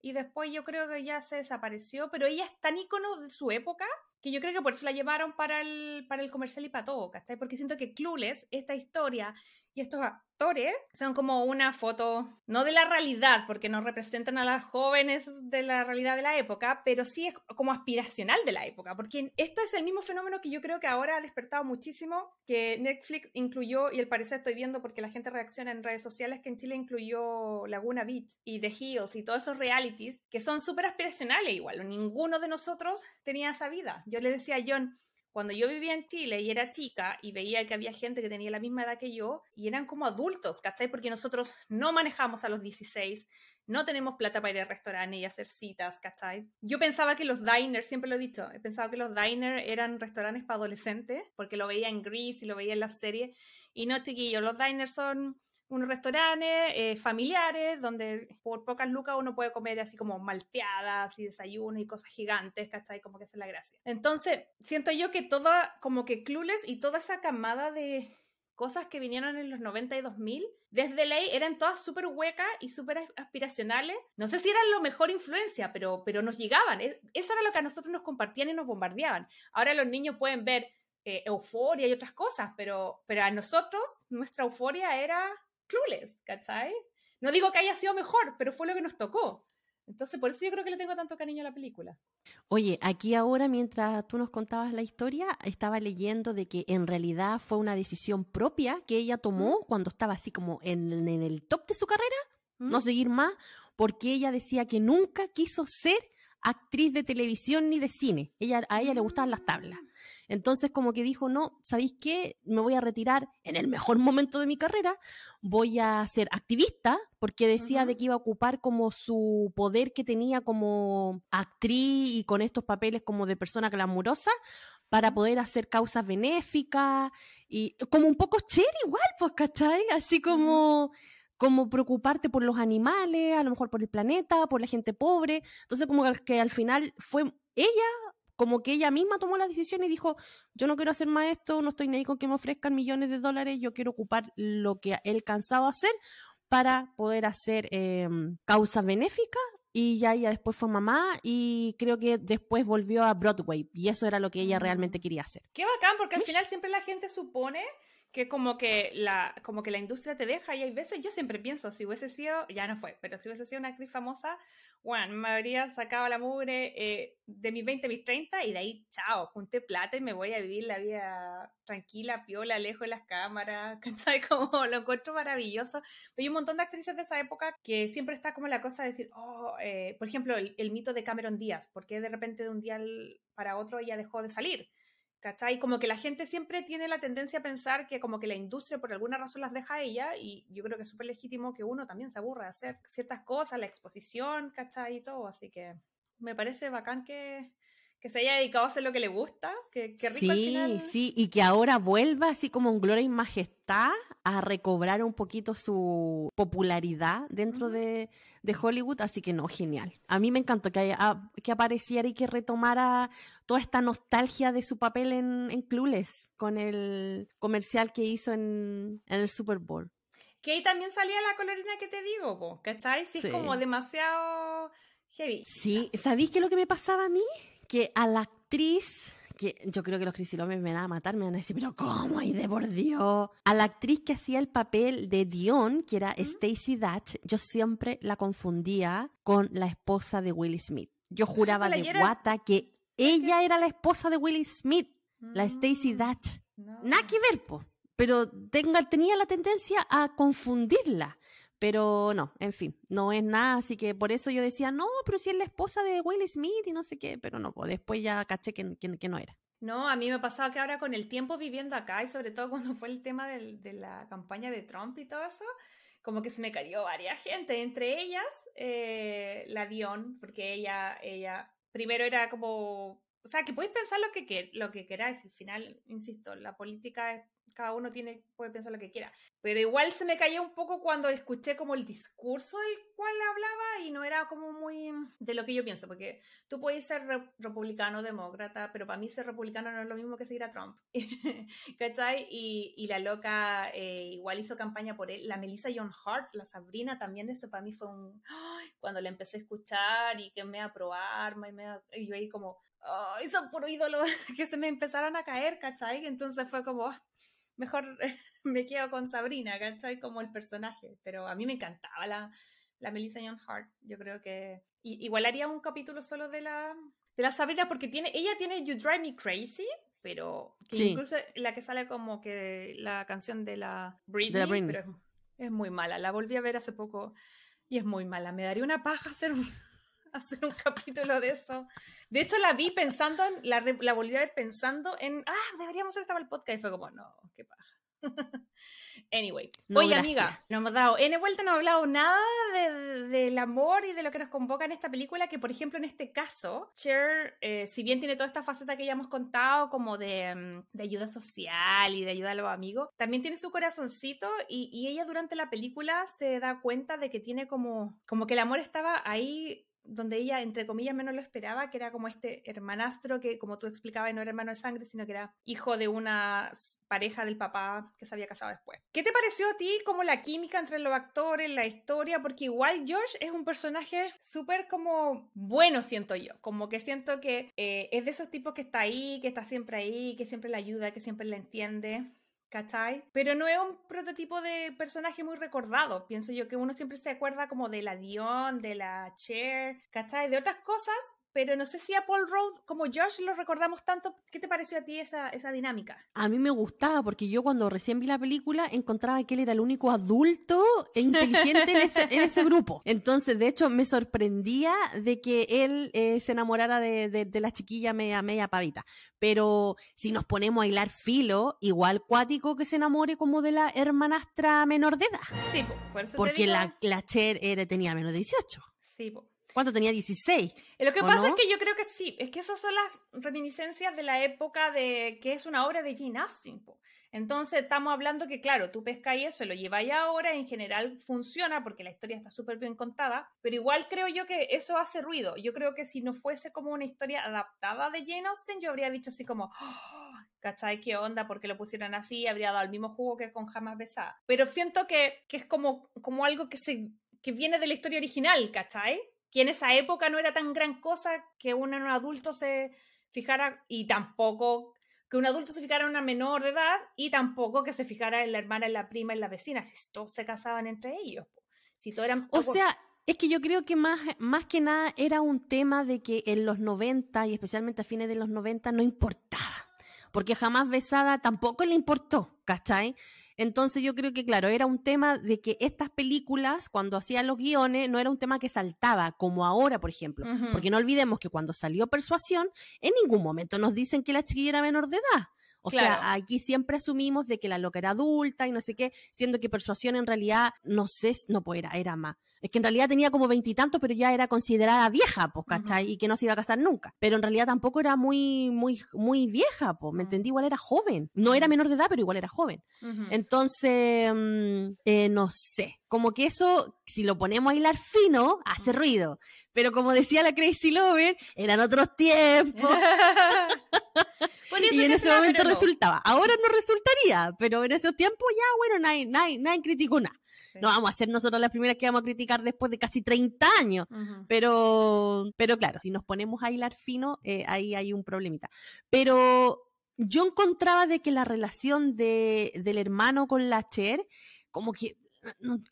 y después yo creo que ya se desapareció, pero ella es tan ícono de su época que yo creo que por eso la llevaron para el, para el comercial y para todo, ¿cachai? Porque siento que Clueless, esta historia y estos actores son como una foto, no de la realidad, porque no representan a las jóvenes de la realidad de la época, pero sí es como aspiracional de la época, porque esto es el mismo fenómeno que yo creo que ahora ha despertado muchísimo, que Netflix incluyó, y al parecer estoy viendo porque la gente reacciona en redes sociales, que en Chile incluyó Laguna Beach y The Hills y todos esos realities, que son súper aspiracionales igual, ninguno de nosotros tenía esa vida. Yo le decía a John, cuando yo vivía en Chile y era chica y veía que había gente que tenía la misma edad que yo y eran como adultos, ¿cachai? Porque nosotros no manejamos a los 16, no tenemos plata para ir al restaurante y hacer citas, ¿cachai? Yo pensaba que los diners, siempre lo he dicho, he pensado que los diners eran restaurantes para adolescentes, porque lo veía en Grease y lo veía en la serie, y no, chiquillos, los diners son unos restaurantes eh, familiares donde por pocas lucas uno puede comer así como malteadas y desayunos y cosas gigantes, ¿cachai? Como que esa es la gracia. Entonces, siento yo que toda, como que Clueless y toda esa camada de cosas que vinieron en los 90 y 2000, desde ley eran todas súper huecas y súper aspiracionales. No sé si eran lo mejor influencia, pero, pero nos llegaban. E, eso era lo que a nosotros nos compartían y nos bombardeaban. Ahora los niños pueden ver eh, euforia y otras cosas, pero, pero a nosotros nuestra euforia era Clueless, ¿cachai? No digo que haya sido mejor, pero fue lo que nos tocó. Entonces, por eso yo creo que le tengo tanto cariño a la película. Oye, aquí ahora, mientras tú nos contabas la historia, estaba leyendo de que en realidad fue una decisión propia que ella tomó cuando estaba así como en, el top de su carrera, no seguir más, porque ella decía que nunca quiso ser actriz de televisión ni de cine. Ella, a ella le gustaban las tablas. Entonces como que dijo, no, ¿sabéis qué? Me voy a retirar en el mejor momento de mi carrera, voy a ser activista, porque decía de que iba a ocupar como su poder que tenía como actriz y con estos papeles como de persona glamurosa para poder hacer causas benéficas y como un poco cher igual, pues, ¿cachai? Así como como preocuparte por los animales, a lo mejor por el planeta, por la gente pobre. Entonces, como que al final fue ella, como que ella misma tomó la decisión y dijo, yo no quiero hacer más esto, no estoy ni ahí con que me ofrezcan millones de dólares, yo quiero ocupar lo que él cansado de hacer para poder hacer em, causas benéficas y ya ella después fue mamá y creo que después volvió a Broadway y eso era lo que ella realmente mm. quería hacer. Qué bacán, porque al final siempre la gente supone que como que la como que la industria te deja y hay veces yo siempre pienso si hubiese sido ya no fue pero si hubiese sido una actriz famosa bueno me habría sacado la mugre eh, de mis 20 a mis 30 y de ahí chao junté plata y me voy a vivir la vida tranquila piola lejos de las cámaras [laughs] ¿cachai? como lo encuentro maravilloso hay un montón de actrices de esa época que siempre está como la cosa de decir oh eh, por ejemplo el, el, mito de Cameron Díaz porque de repente de un día para otro ella dejó de salir ¿Cachai? Como que la gente siempre tiene la tendencia a pensar que como que la industria por alguna razón las deja a ella y yo creo que es súper legítimo que uno también se aburra de hacer ciertas cosas, la exposición, ¿cachai? Y todo, así que me parece bacán que, que se haya dedicado a hacer lo que le gusta, que, rico sí, al final. Sí, y que ahora vuelva así como en gloria y majestad a recobrar un poquito su popularidad dentro de, de, Hollywood, así que no, genial. A mí me encantó que, haya, que apareciera y que retomara toda esta nostalgia de su papel en, en Clueless, con el comercial que hizo en, en el Super Bowl. Que ahí también salía la colorina que te digo, ¿cachai? Sí, es como demasiado heavy. Sí, ¿sabéis qué es lo que me pasaba a mí? Que a la actriz que yo creo que los crisilomes me van a matar, me van a decir, pero ¿cómo? ¡Ay, de por Dios! A la actriz que hacía el papel de Dion, que era Stacy Dutch, yo siempre la confundía con la esposa de Will Smith. Yo ah, juraba de guata que ella era la esposa de Will Smith, la Stacy mm, Dutch. Nada que ver, po. Pero tenga, tenía la tendencia a confundirla. Pero no, en fin, no es nada, así que por eso yo decía, no, pero si es la esposa de Will Smith y no sé qué, pero no, pues después ya caché que, no era. No, a mí me ha pasado que ahora con el tiempo viviendo acá y sobre todo cuando fue el tema de la campaña de Trump y todo eso, como que se me cayó varias gente, entre ellas eh, la Dion, porque ella, ella primero era como, o sea, que podéis pensar lo que, lo que queráis, al final, insisto, la política es cada uno tiene, puede pensar lo que quiera. Pero igual se me cayó un poco cuando escuché como el discurso del cual hablaba y no era como muy de lo que yo pienso, porque tú puedes ser republicano, demócrata, pero para mí ser republicano no es lo mismo que seguir a Trump. [laughs] ¿Cachai? Y, y la loca eh, igual hizo campaña por él. La Melissa John Hart, la Sabrina, también eso para mí fue un... [gasps] Cuando le empecé a escuchar y que me aprobar, y, me, y yo ahí como... ¡Ay, son puro ídolo! [laughs] que se me empezaron a caer, ¿cachai? Entonces fue como, ah, mejor [laughs] me quedo con Sabrina, ¿cachai? Como el personaje. Pero a mí me encantaba la, la Melissa Young Hart. Yo creo que igual haría un capítulo solo de la, de la Sabrina porque tiene, ella tiene You Drive Me Crazy, pero incluso la que sale como que la canción de la Britney, pero es, muy mala. La volví a ver hace poco y es muy mala. Me daría una paja hacer un, [laughs] hacer un capítulo de eso. De hecho, la vi pensando en, la, la volví a ver pensando en, ah, deberíamos hacer esta el podcast. Y fue como, no, qué paja. [laughs] anyway, oye amiga, no hemos dado, en vuelta no hemos hablado nada del amor y de lo que nos convoca en esta película, que por ejemplo en este caso, Cher, eh, si bien tiene toda esta faceta que ya hemos contado, como de, mm, de, ayuda social y de ayuda a los amigos, también tiene su corazoncito y, y, ella durante la película se da cuenta de que tiene como, como que el amor estaba ahí donde ella, entre comillas, menos lo esperaba, que era como este hermanastro que, como tú explicabas, no era hermano de sangre, sino que era hijo de una pareja del papá que se había casado después. ¿Qué te pareció a ti como la química entre los actores, la historia? Porque igual George es un personaje súper como bueno, siento yo. Como que siento que eh, es de esos tipos que está ahí, que está siempre ahí, que siempre le ayuda, que siempre le entiende. ¿Cachai? Pero no es un prototipo de personaje muy recordado. Pienso yo que uno siempre se acuerda como de la Dion, de la Cher, ¿cachai? De otras cosas, pero no sé si a Paul Rudd como Josh lo recordamos tanto. ¿Qué te pareció a ti esa, esa dinámica? A mí me gustaba porque yo cuando recién vi la película encontraba que él era el único adulto e inteligente en, ese, en ese grupo. [laughs] Entonces, de hecho, me sorprendía de que él eh, se enamorara de, de, la chiquilla media, media pavita. Pero si nos ponemos a hilar filo, igual cuático que se enamore como de la hermanastra menor de edad. Sí, por eso Porque la, la Cher era, tenía menos de 18. Sí, ¿Cuánto tenía? 16. Lo que pasa es que yo creo que sí, es que esas son las reminiscencias de la época de que es una obra de Jane Austen. Entonces estamos hablando que, claro, tú pescáis eso lo lleváis ahora, en general funciona porque la historia está súper bien contada, pero igual creo yo que eso hace ruido. Yo creo que si no fuese como una historia adaptada de Jane Austen, yo habría dicho así como, oh, ¿cachai? ¿Qué onda? porque lo pusieron así? Habría dado el mismo jugo que con Jamás Besada. Pero siento que, que es como, como algo que, se, que viene de la historia original, ¿cachai? Que en esa época no era tan gran cosa que un, adulto se fijara y tampoco que un adulto se fijara en una menor de edad y tampoco que se fijara en la hermana, en la prima, en la vecina, si todos se casaban entre ellos. Si todo eran o sea, es que yo creo que más, más que nada era un tema de que en los 90 y especialmente a fines de los 90 no importaba, porque jamás Besada tampoco le importó, ¿cachai? Entonces yo creo que, claro, era un tema de que estas películas, cuando hacían los guiones, no era un tema que saltaba, como ahora, por ejemplo. Porque no olvidemos que cuando salió Persuasión, en ningún momento nos dicen que la chiquilla era menor de edad. O sea, aquí siempre asumimos de que la loca era adulta y no sé qué, siendo que Persuasión en realidad, no sé, no pues era, era más. Es que en realidad tenía como veintitantos, pero ya era considerada vieja, pues, ¿cachai? Y que no se iba a casar nunca. Pero en realidad tampoco era muy, muy, muy vieja, pues, ¿me entendí? Igual era joven. No era menor de edad, pero igual era joven. Entonces, mm, eh, no sé. Como que eso, si lo ponemos a hilar fino, hace ruido. Pero como decía la Crazy Lover, eran otros tiempos. [laughs] y en ese momento resultaba. Ahora no resultaría, pero en esos tiempos ya, bueno, nadie, nadie, nadie criticó nada. No vamos a ser nosotros las primeras que vamos a criticar después de casi 30 años. pero, pero claro, si nos ponemos a hilar fino, eh, ahí hay un problemita. Pero yo encontraba de que la relación de, del hermano con la Cher, como que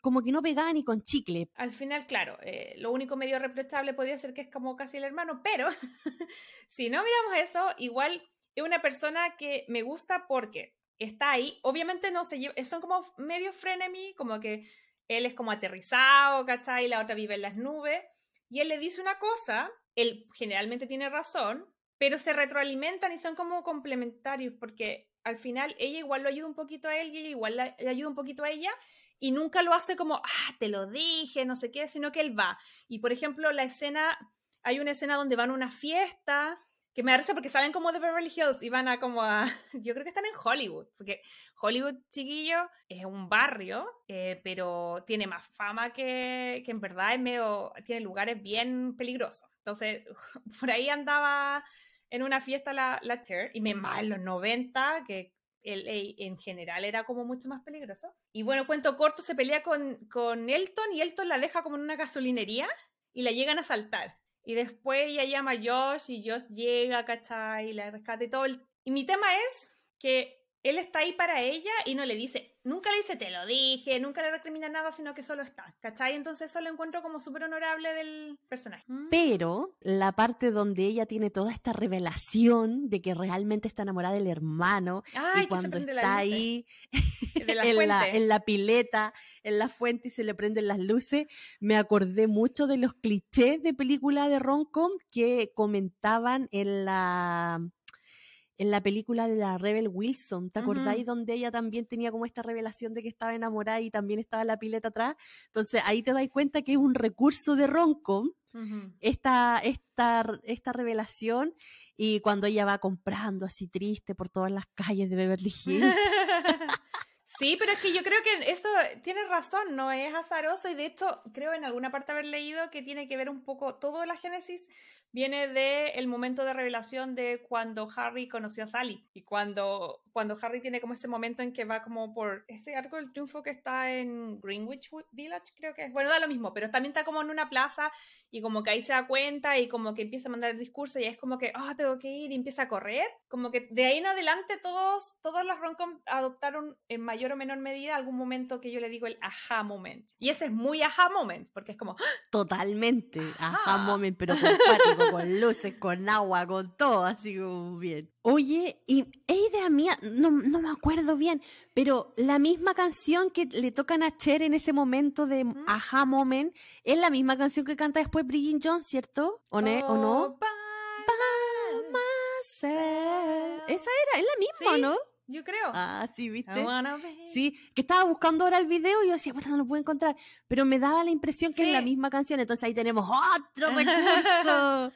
como que no pegaba ni con chicle. Al final, claro, eh, lo único medio reprochable podría ser que es como casi el hermano, pero [laughs] si no miramos eso, igual es una persona que me gusta porque está ahí. Obviamente no se lleva, son como medio frenemy, como que él es como aterrizado, ¿cachai? La otra vive en las nubes. Y él le dice una cosa, él generalmente tiene razón, pero se retroalimentan y son como complementarios, porque al final ella igual lo ayuda un poquito a él y ella igual le ayuda un poquito a ella, y nunca lo hace como, ah, te lo dije, no sé qué, sino que él va. Y por ejemplo, la escena, hay una escena donde van a una fiesta que me da porque salen como de Beverly Hills y van a como a, [laughs] yo creo que están en Hollywood, porque Hollywood, chiquillo, es un barrio, eh, pero tiene más fama que, que en verdad es medio, tiene lugares bien peligrosos. Entonces, [laughs] por ahí andaba en una fiesta la, la Cher, y me en los 90, que el, en general era como mucho más peligroso. Y bueno, cuento corto, se pelea con, con Elton y Elton la deja como en una gasolinería y la llegan a saltar. Y después ella llama a Josh y Josh llega, ¿cachai? Y la rescata y todo. Y mi tema es que él está ahí para ella y no le dice, nunca le dice te lo dije, nunca le recrimina nada, sino que solo está, ¿cachai? Entonces eso lo encuentro como súper honorable del personaje. Mm. Pero la parte donde ella tiene toda esta revelación de que realmente está enamorada del hermano y cuando está ahí [laughs] en, la, en la pileta, en la fuente y se le prenden las luces, me acordé mucho de los clichés de película de Roncom que comentaban en la en la película de la Rebel Wilson, ¿te acordáis? Donde ella también tenía como esta revelación de que estaba enamorada y también estaba la pileta atrás. Entonces ahí te das cuenta que es un recurso de Roncom, esta, esta, esta revelación, y cuando ella va comprando así triste por todas las calles de Beverly [laughs] Hills. Sí, pero es que yo creo que eso tiene razón, no es azaroso y de hecho creo en alguna parte haber leído que tiene que ver un poco, todo la génesis viene del el momento de revelación de cuando Harry conoció a Sally y cuando, cuando Harry tiene como ese momento en que va como por ese arco del triunfo que está en Greenwich Village, creo que es, bueno, da lo mismo, pero también está como en una plaza y como que ahí se da cuenta y como que empieza a mandar el discurso y es como que, ah, tengo que ir y empieza a correr, como que de ahí en adelante todos, todos los Roncom adoptaron en mayor mayor o menor medida algún momento que yo le digo el aha moment. Y ese es muy aha moment, porque es como... ¡Ah! Totalmente. Ajá, Ajá. moment, pero con con luces, con agua, con todo, así como bien. Oye, y es idea mía, no, no me acuerdo bien, pero la misma canción que le tocan a Cher en ese momento de Ujú. Ajá Moment, es la misma canción que canta después Bridget Jones, ¿cierto? ¿O, ne- ¿o no? Oh, Esa era, es la misma, Sí. ¿no? Yo creo. Ah, sí, ¿viste? Sí, que estaba buscando ahora el video y yo decía, puta, no lo puedo encontrar. Pero me daba la impresión que es la misma canción. Entonces ahí tenemos [laughs] otro recurso.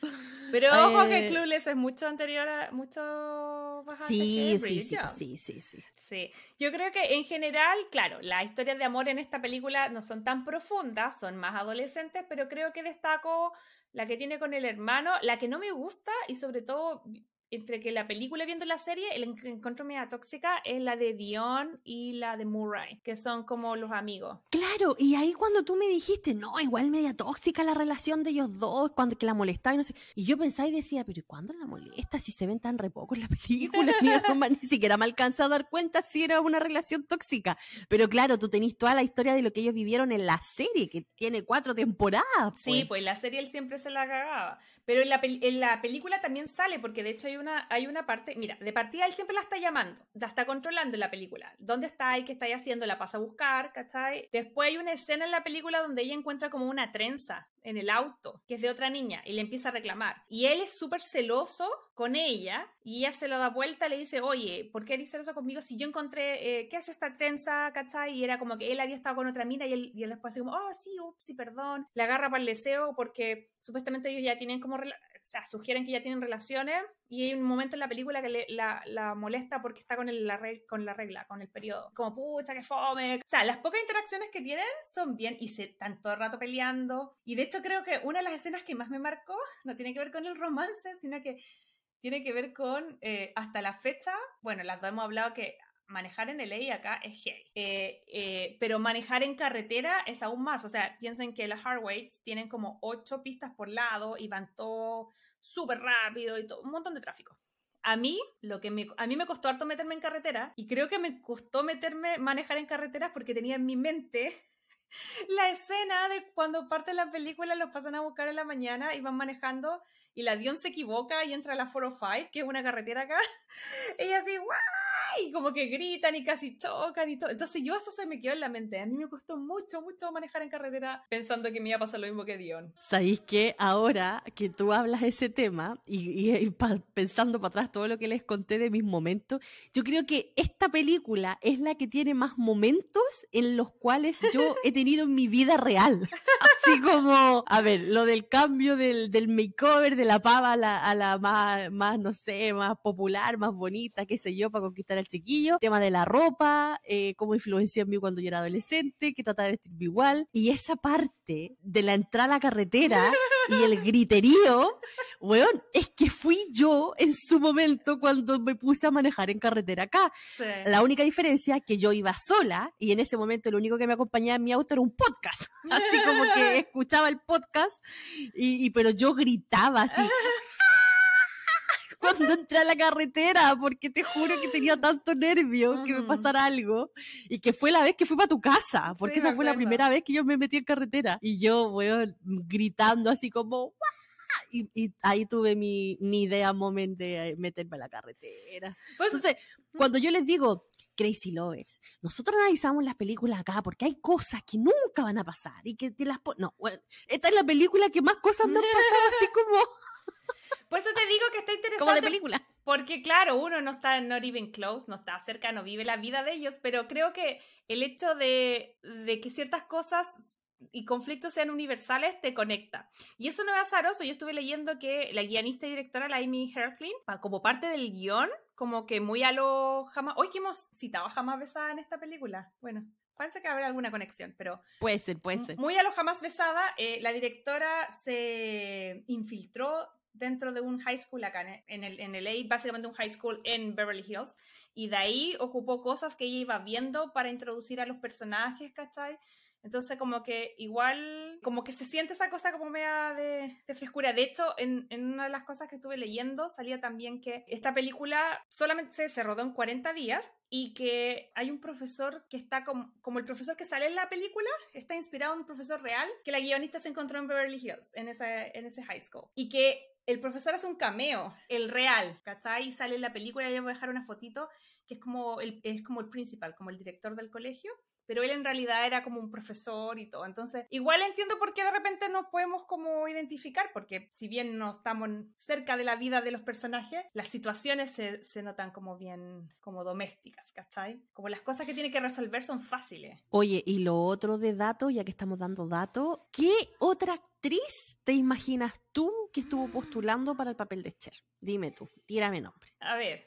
Pero ojo que Eh, Clueless es mucho anterior a... Mucho más antes Sí, que sí, sí, sí, sí, sí. Sí, yo creo que en general, claro, las historias de amor en esta película no son tan profundas, son más adolescentes, pero creo que destaco la que tiene con el hermano, la que no me gusta y sobre todo entre que la película viendo la serie, el encuentro media tóxica es la de Dion y la de Murray, que son como los amigos. Claro, y ahí cuando tú me dijiste, no, igual media tóxica la relación de ellos dos, cuando que la molestaba y no sé. Y yo pensaba y decía, pero ¿y cuándo la molesta? Si se ven tan re poco en la película, [laughs] ni, ni siquiera me alcanza a dar cuenta si era una relación tóxica. Pero claro, tú tenés toda la historia de lo que ellos vivieron en la serie, que tiene cuatro temporadas. Sí, pues. pues la serie él siempre se la cagaba. Pero en la, pel- en la película también sale, porque de hecho hay una, hay una parte, mira, de partida él siempre la está llamando, la está controlando en la película. ¿Dónde está y qué está haciendo? La pasa a buscar, ¿cachai? Después hay una escena en la película donde ella encuentra como una trenza en el auto, que es de otra niña, y le empieza a reclamar. Y él es súper celoso con ella, y ella se lo da vuelta le dice, oye, ¿por qué eres celoso conmigo si yo encontré, eh, qué es esta trenza, ¿cachai? Y era como que él había estado con otra mina y él, y él después así como, oh, sí, ups, sí, perdón. Le agarra para el deseo porque supuestamente ellos ya tienen como, o sea, sugieren que ya tienen relaciones y hay un momento en la película que le- la, la molesta porque está con, el- la reg- con la regla, con el periodo. Como, pucha, que fome. O sea, las pocas interacciones que tienen son bien y se están todo el rato peleando. Y de hecho creo que una de las escenas que más me marcó no tiene que ver con el romance, sino que tiene que ver con, eh, hasta la fecha, bueno, las dos hemos hablado que manejar en LA acá es heavy. Eh, eh, pero manejar en carretera es aún más. O sea, piensen que las Hardways tienen como ocho pistas por lado y van todo súper rápido y todo, un montón de tráfico. A mí, lo que me, a mí me costó harto meterme en carretera y creo que me costó meterme, manejar en carreteras porque tenía en mi mente [laughs] la escena de cuando parte la película los pasan a buscar en la mañana y van manejando y la Dion se equivoca y entra a la 405, que es una carretera acá. [laughs] Ella así, ¡guay! Y como que gritan y casi chocan y todo. Entonces yo eso se me quedó en la mente. A mí me costó mucho, mucho manejar en carretera pensando que me iba a pasar lo mismo que Dion. ¿Sabéis que ahora que tú hablas ese tema y, y- y pa- pensando para atrás todo lo que les conté de mis momentos, yo creo que esta película es la que tiene más momentos en los cuales yo [laughs] he tenido en mi vida real. Así como, a ver, lo del cambio del, del makeover de la pava a la, a la más, más, no sé, más popular, más bonita, qué sé yo, para conquistar al chiquillo. Tema de la ropa, eh, cómo influenció en mí cuando yo era adolescente, que trataba de vestirme igual. Y esa parte de la entrada a la carretera y el [laughs] griterío, weón, es que fui yo en su momento cuando me puse a manejar en carretera acá. Sí. La única diferencia es que yo iba sola y en ese momento lo único que me acompañaba en mi auto era un podcast. Así como que [laughs] escuchaba el podcast y, y- pero yo gritaba así. Cuando entré a la carretera, porque te juro que tenía tanto nervio que me pasara algo y que fue la vez que fui para tu casa, porque Sí, esa fue la primera vez que yo me metí en carretera. Y yo, weón, gritando así como, y, y ahí tuve mi, mi idea moment de eh, meterme a la carretera. Pues, Entonces, cuando yo les digo Crazy Lovers, nosotros analizamos las películas acá porque hay cosas que nunca van a pasar y que te las No, bueno, esta es la película que más cosas me han pasado así [laughs] como, por eso te digo que está interesante. como de película. Porque claro, uno no está not even close, no está cerca, no vive la vida de ellos, pero creo que el hecho de, de que ciertas cosas y conflictos sean universales te conecta. Y eso no es azaroso. Yo estuve leyendo que la guionista y directora, la Amy Herklin, pa- como parte del guion, como que muy a lo jamás... Hoy que hemos citado a jamás besada en esta película. Bueno, parece que habrá alguna conexión, pero Puede ser, puede ser. muy a lo jamás besada, eh, la directora se infiltró dentro de un high school acá en- el, en LA, básicamente un high school en Beverly Hills, y de ahí ocupó cosas que ella iba viendo para introducir a los personajes, ¿cachai? Entonces, como que igual, como que se siente esa cosa como media de, de frescura. De hecho, en, en, una de las cosas que estuve leyendo, salía también que esta película solamente se, se rodó en 40 días y que hay un profesor que está como, como, el profesor que sale en la película, está inspirado en un profesor real que la guionista se encontró en Beverly Hills, en ese, en ese high school. Y que el profesor hace un cameo, el real, ¿cachai? Y sale en la película, le voy a dejar una fotito, que es como el, es como el principal, como el director del colegio pero él en realidad era como un profesor y todo. Entonces, igual entiendo por qué de repente nos podemos como identificar, porque si bien no estamos cerca de la vida de los personajes, las situaciones se, se notan como bien, como domésticas, ¿cachai? Como las cosas que tiene que resolver son fáciles. Oye, y lo otro de datos, ya que estamos dando datos, ¿qué otra actriz te imaginas tú que estuvo postulando para el papel de Cher? Dime tú, tírame nombre. A ver,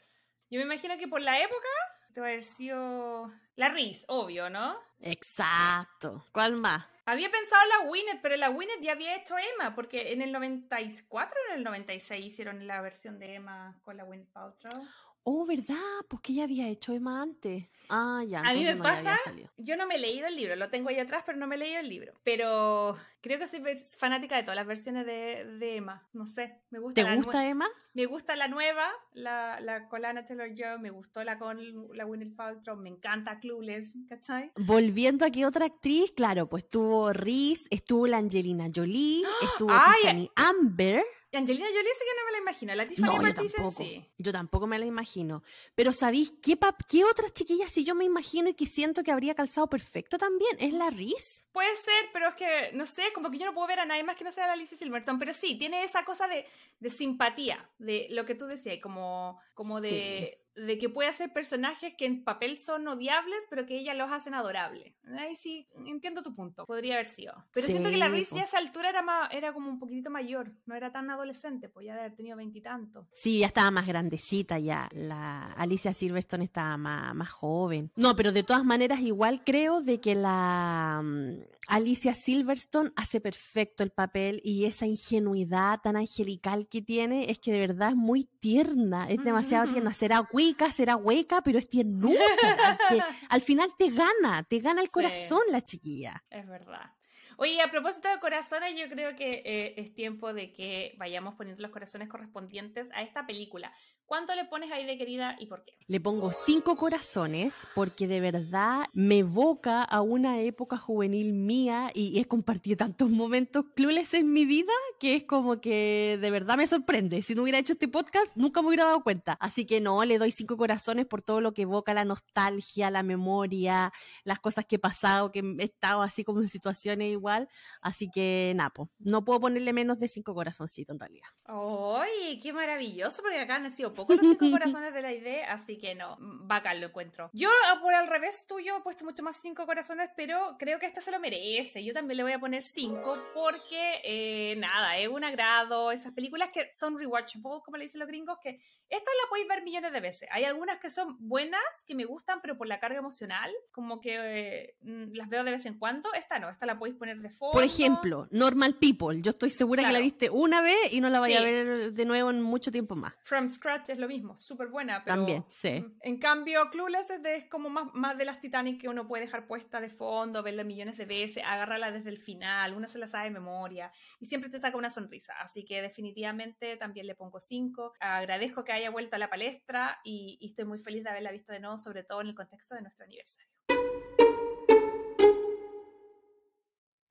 yo me imagino que por la época te a la Riz, obvio, ¿no? Exacto. ¿Cuál más? Había pensado en la Winnet, pero la Winnet ya había hecho Emma, porque en el 94 o en el 96 hicieron la versión de Emma con la Winnet Paltrow. Oh, ¿verdad? Pues que ella había hecho Emma antes. Ah, ya. A mí me no pasa, yo no me he leído el libro, lo tengo ahí atrás, pero no me he leído el libro. Pero creo que soy fanática de todas las versiones de, de Emma. No sé, me gusta. ¿Te gusta Emma? Me gusta la nueva, la, la con Lana Taylor-Joy, me gustó la con la Winnie Paltrow, me encanta Clueless, ¿cachai? Volviendo aquí otra actriz, claro, pues estuvo Reese, estuvo la Angelina Jolie, estuvo Tiffany Amber. Angelina Jolie sí que no me la imagino. La Tiffany no, yo tampoco. Sí. Yo tampoco me la imagino. Pero ¿sabéis qué, qué otras chiquillas si yo me imagino y que siento que habría calzado perfecto también? ¿Es la Riz? Puede ser, pero es que, no sé, como que yo no puedo ver a nadie más que no sea la Alicia Silverton. Pero sí, tiene esa cosa de, de simpatía, de lo que tú decías, como, como de... Sí de que puede hacer personajes que en papel son odiables, pero que ella los hacen adorables. Ahí sí entiendo tu punto. Podría haber sido. Pero siento que la Reese a esa altura era, más, era como un poquitito mayor. No era tan adolescente, pues ya de haber tenido veintitantos. Sí, ya estaba más grandecita ya. La Alicia Silverstone estaba más, más joven. No, pero de todas maneras igual creo de que la um, Alicia Silverstone hace perfecto el papel y esa ingenuidad tan angelical que tiene es que de verdad es muy tierna. Es demasiado tierna. Será será hueca, pero es tiernucha. [laughs] que al final te gana, te gana el corazón la chiquilla. Es verdad. Oye, a propósito de corazones, yo creo que eh, es tiempo de que vayamos poniendo los corazones correspondientes a esta película. ¿Cuánto le pones ahí de querida y por qué? Le pongo cinco corazones porque de verdad me evoca a una época juvenil mía y he compartido tantos momentos clueless en mi vida que es como que de verdad me sorprende. Si no hubiera hecho este podcast, nunca me hubiera dado cuenta. Así que no, le doy cinco corazones por todo lo que evoca la nostalgia, la memoria, las cosas que he pasado, que he estado así como en situaciones igual. Así que, Napo, no puedo ponerle menos de cinco corazoncitos en realidad. ¡Ay, qué maravilloso! Porque acá han sido poco los cinco corazones de la idea, así que no, bacán lo encuentro. Yo, ah, por al revés tuyo, he puesto mucho más cinco corazones, pero creo que esta se lo merece. Yo también le voy a poner cinco porque, eh, nada, es un agrado. Esas películas que son rewatchable, como le dicen los gringos, que esta la podéis ver millones de veces. Hay algunas que son buenas, que me gustan, pero por la carga emocional, como que eh, mm, las veo de vez en cuando. Esta no, esta la podéis poner de fondo. Por ejemplo, Normal People. Yo estoy segura que la viste una vez y no la vaya a ver de nuevo en mucho tiempo más. From Scratch es lo mismo, súper buena. Pero, También, sí. Mm, en cambio, Clueless es, como más, más de las Titanic que uno puede dejar puesta de fondo, verla millones de veces, agarrarla desde el final, una se la sabe de memoria y siempre te saca una sonrisa. Así que definitivamente también le pongo cinco. Agradezco que haya vuelto a la palestra y, estoy muy feliz de haberla visto de nuevo, sobre todo en el contexto de nuestro aniversario.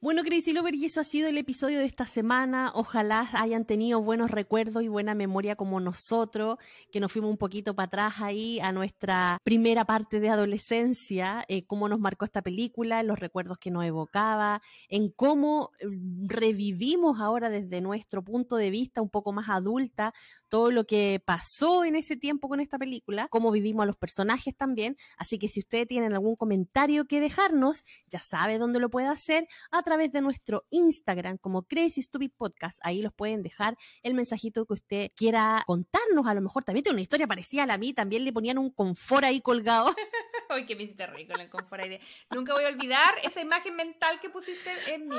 Bueno, Crazy Lover, y eso ha sido el episodio de esta semana. Ojalá hayan tenido buenos recuerdos y buena memoria como nosotros, que nos fuimos un poquito para atrás ahí a nuestra primera parte de adolescencia, eh, cómo nos marcó esta película, los recuerdos que nos evocaba, en cómo mm, revivimos ahora desde nuestro punto de vista un poco más adulta todo lo que pasó en ese tiempo con esta película, cómo vivimos a los personajes también. Así que si ustedes tienen algún comentario que dejarnos, ya sabe dónde lo puede hacer a de nuestro Instagram como Crazy Stupid Podcast. Ahí los pueden dejar el mensajito que usted quiera contarnos. A lo mejor también tiene una historia parecida a la mía, también le ponían un confort ahí colgado. [laughs] Ay, que me hiciste rico el confort ahí. Nunca voy a olvidar esa imagen mental que pusiste en mí.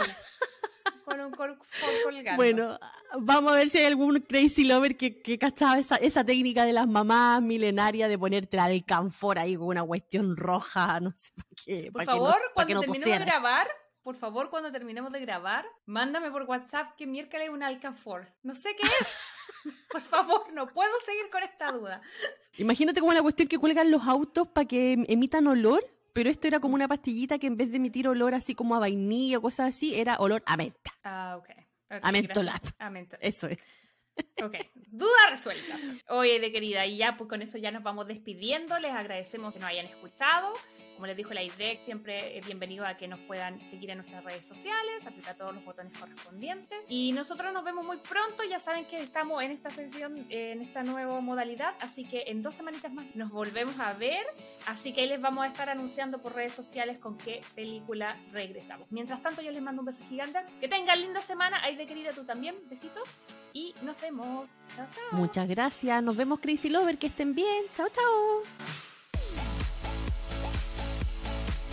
Con un confort colgado. Bueno, vamos a ver si hay algún crazy lover que, que cachaba esa, esa técnica de las mamás milenarias de ponerte la del canfor ahí con una cuestión roja, no sé por qué. Por favor, cuando terminemos de grabar, por favor, cuando terminemos de grabar, mándame por WhatsApp que miércoles un alcanfor. No sé qué es. [laughs] por favor, no puedo seguir con esta duda. Imagínate como la cuestión que cuelgan los autos para que emitan olor, pero esto era como una pastillita que en vez de emitir olor así como a vainilla o cosas así, era olor a menta. Ah, ok. okay a mentolato. A mentolato. Eso es. Ok, duda resuelta. Oye, de querida, y ya pues con eso ya nos vamos despidiendo. Les agradecemos que nos hayan escuchado. Como les dijo la IDEC, siempre es bienvenido a que nos puedan seguir en nuestras redes sociales, aplicar todos los botones correspondientes. Y nosotros nos vemos muy pronto. Ya saben que estamos en esta sesión, en esta nueva modalidad. Así que en dos semanitas más nos volvemos a ver. Así que ahí les vamos a estar anunciando por redes sociales con qué película regresamos. Mientras tanto, yo les mando un beso gigante. Que tengan linda semana. Ay, de querida, tú también. Besitos. Y nos vemos. Chao, chao. Muchas gracias. Nos vemos, Crazy Lover. Que estén bien. Chao, chao.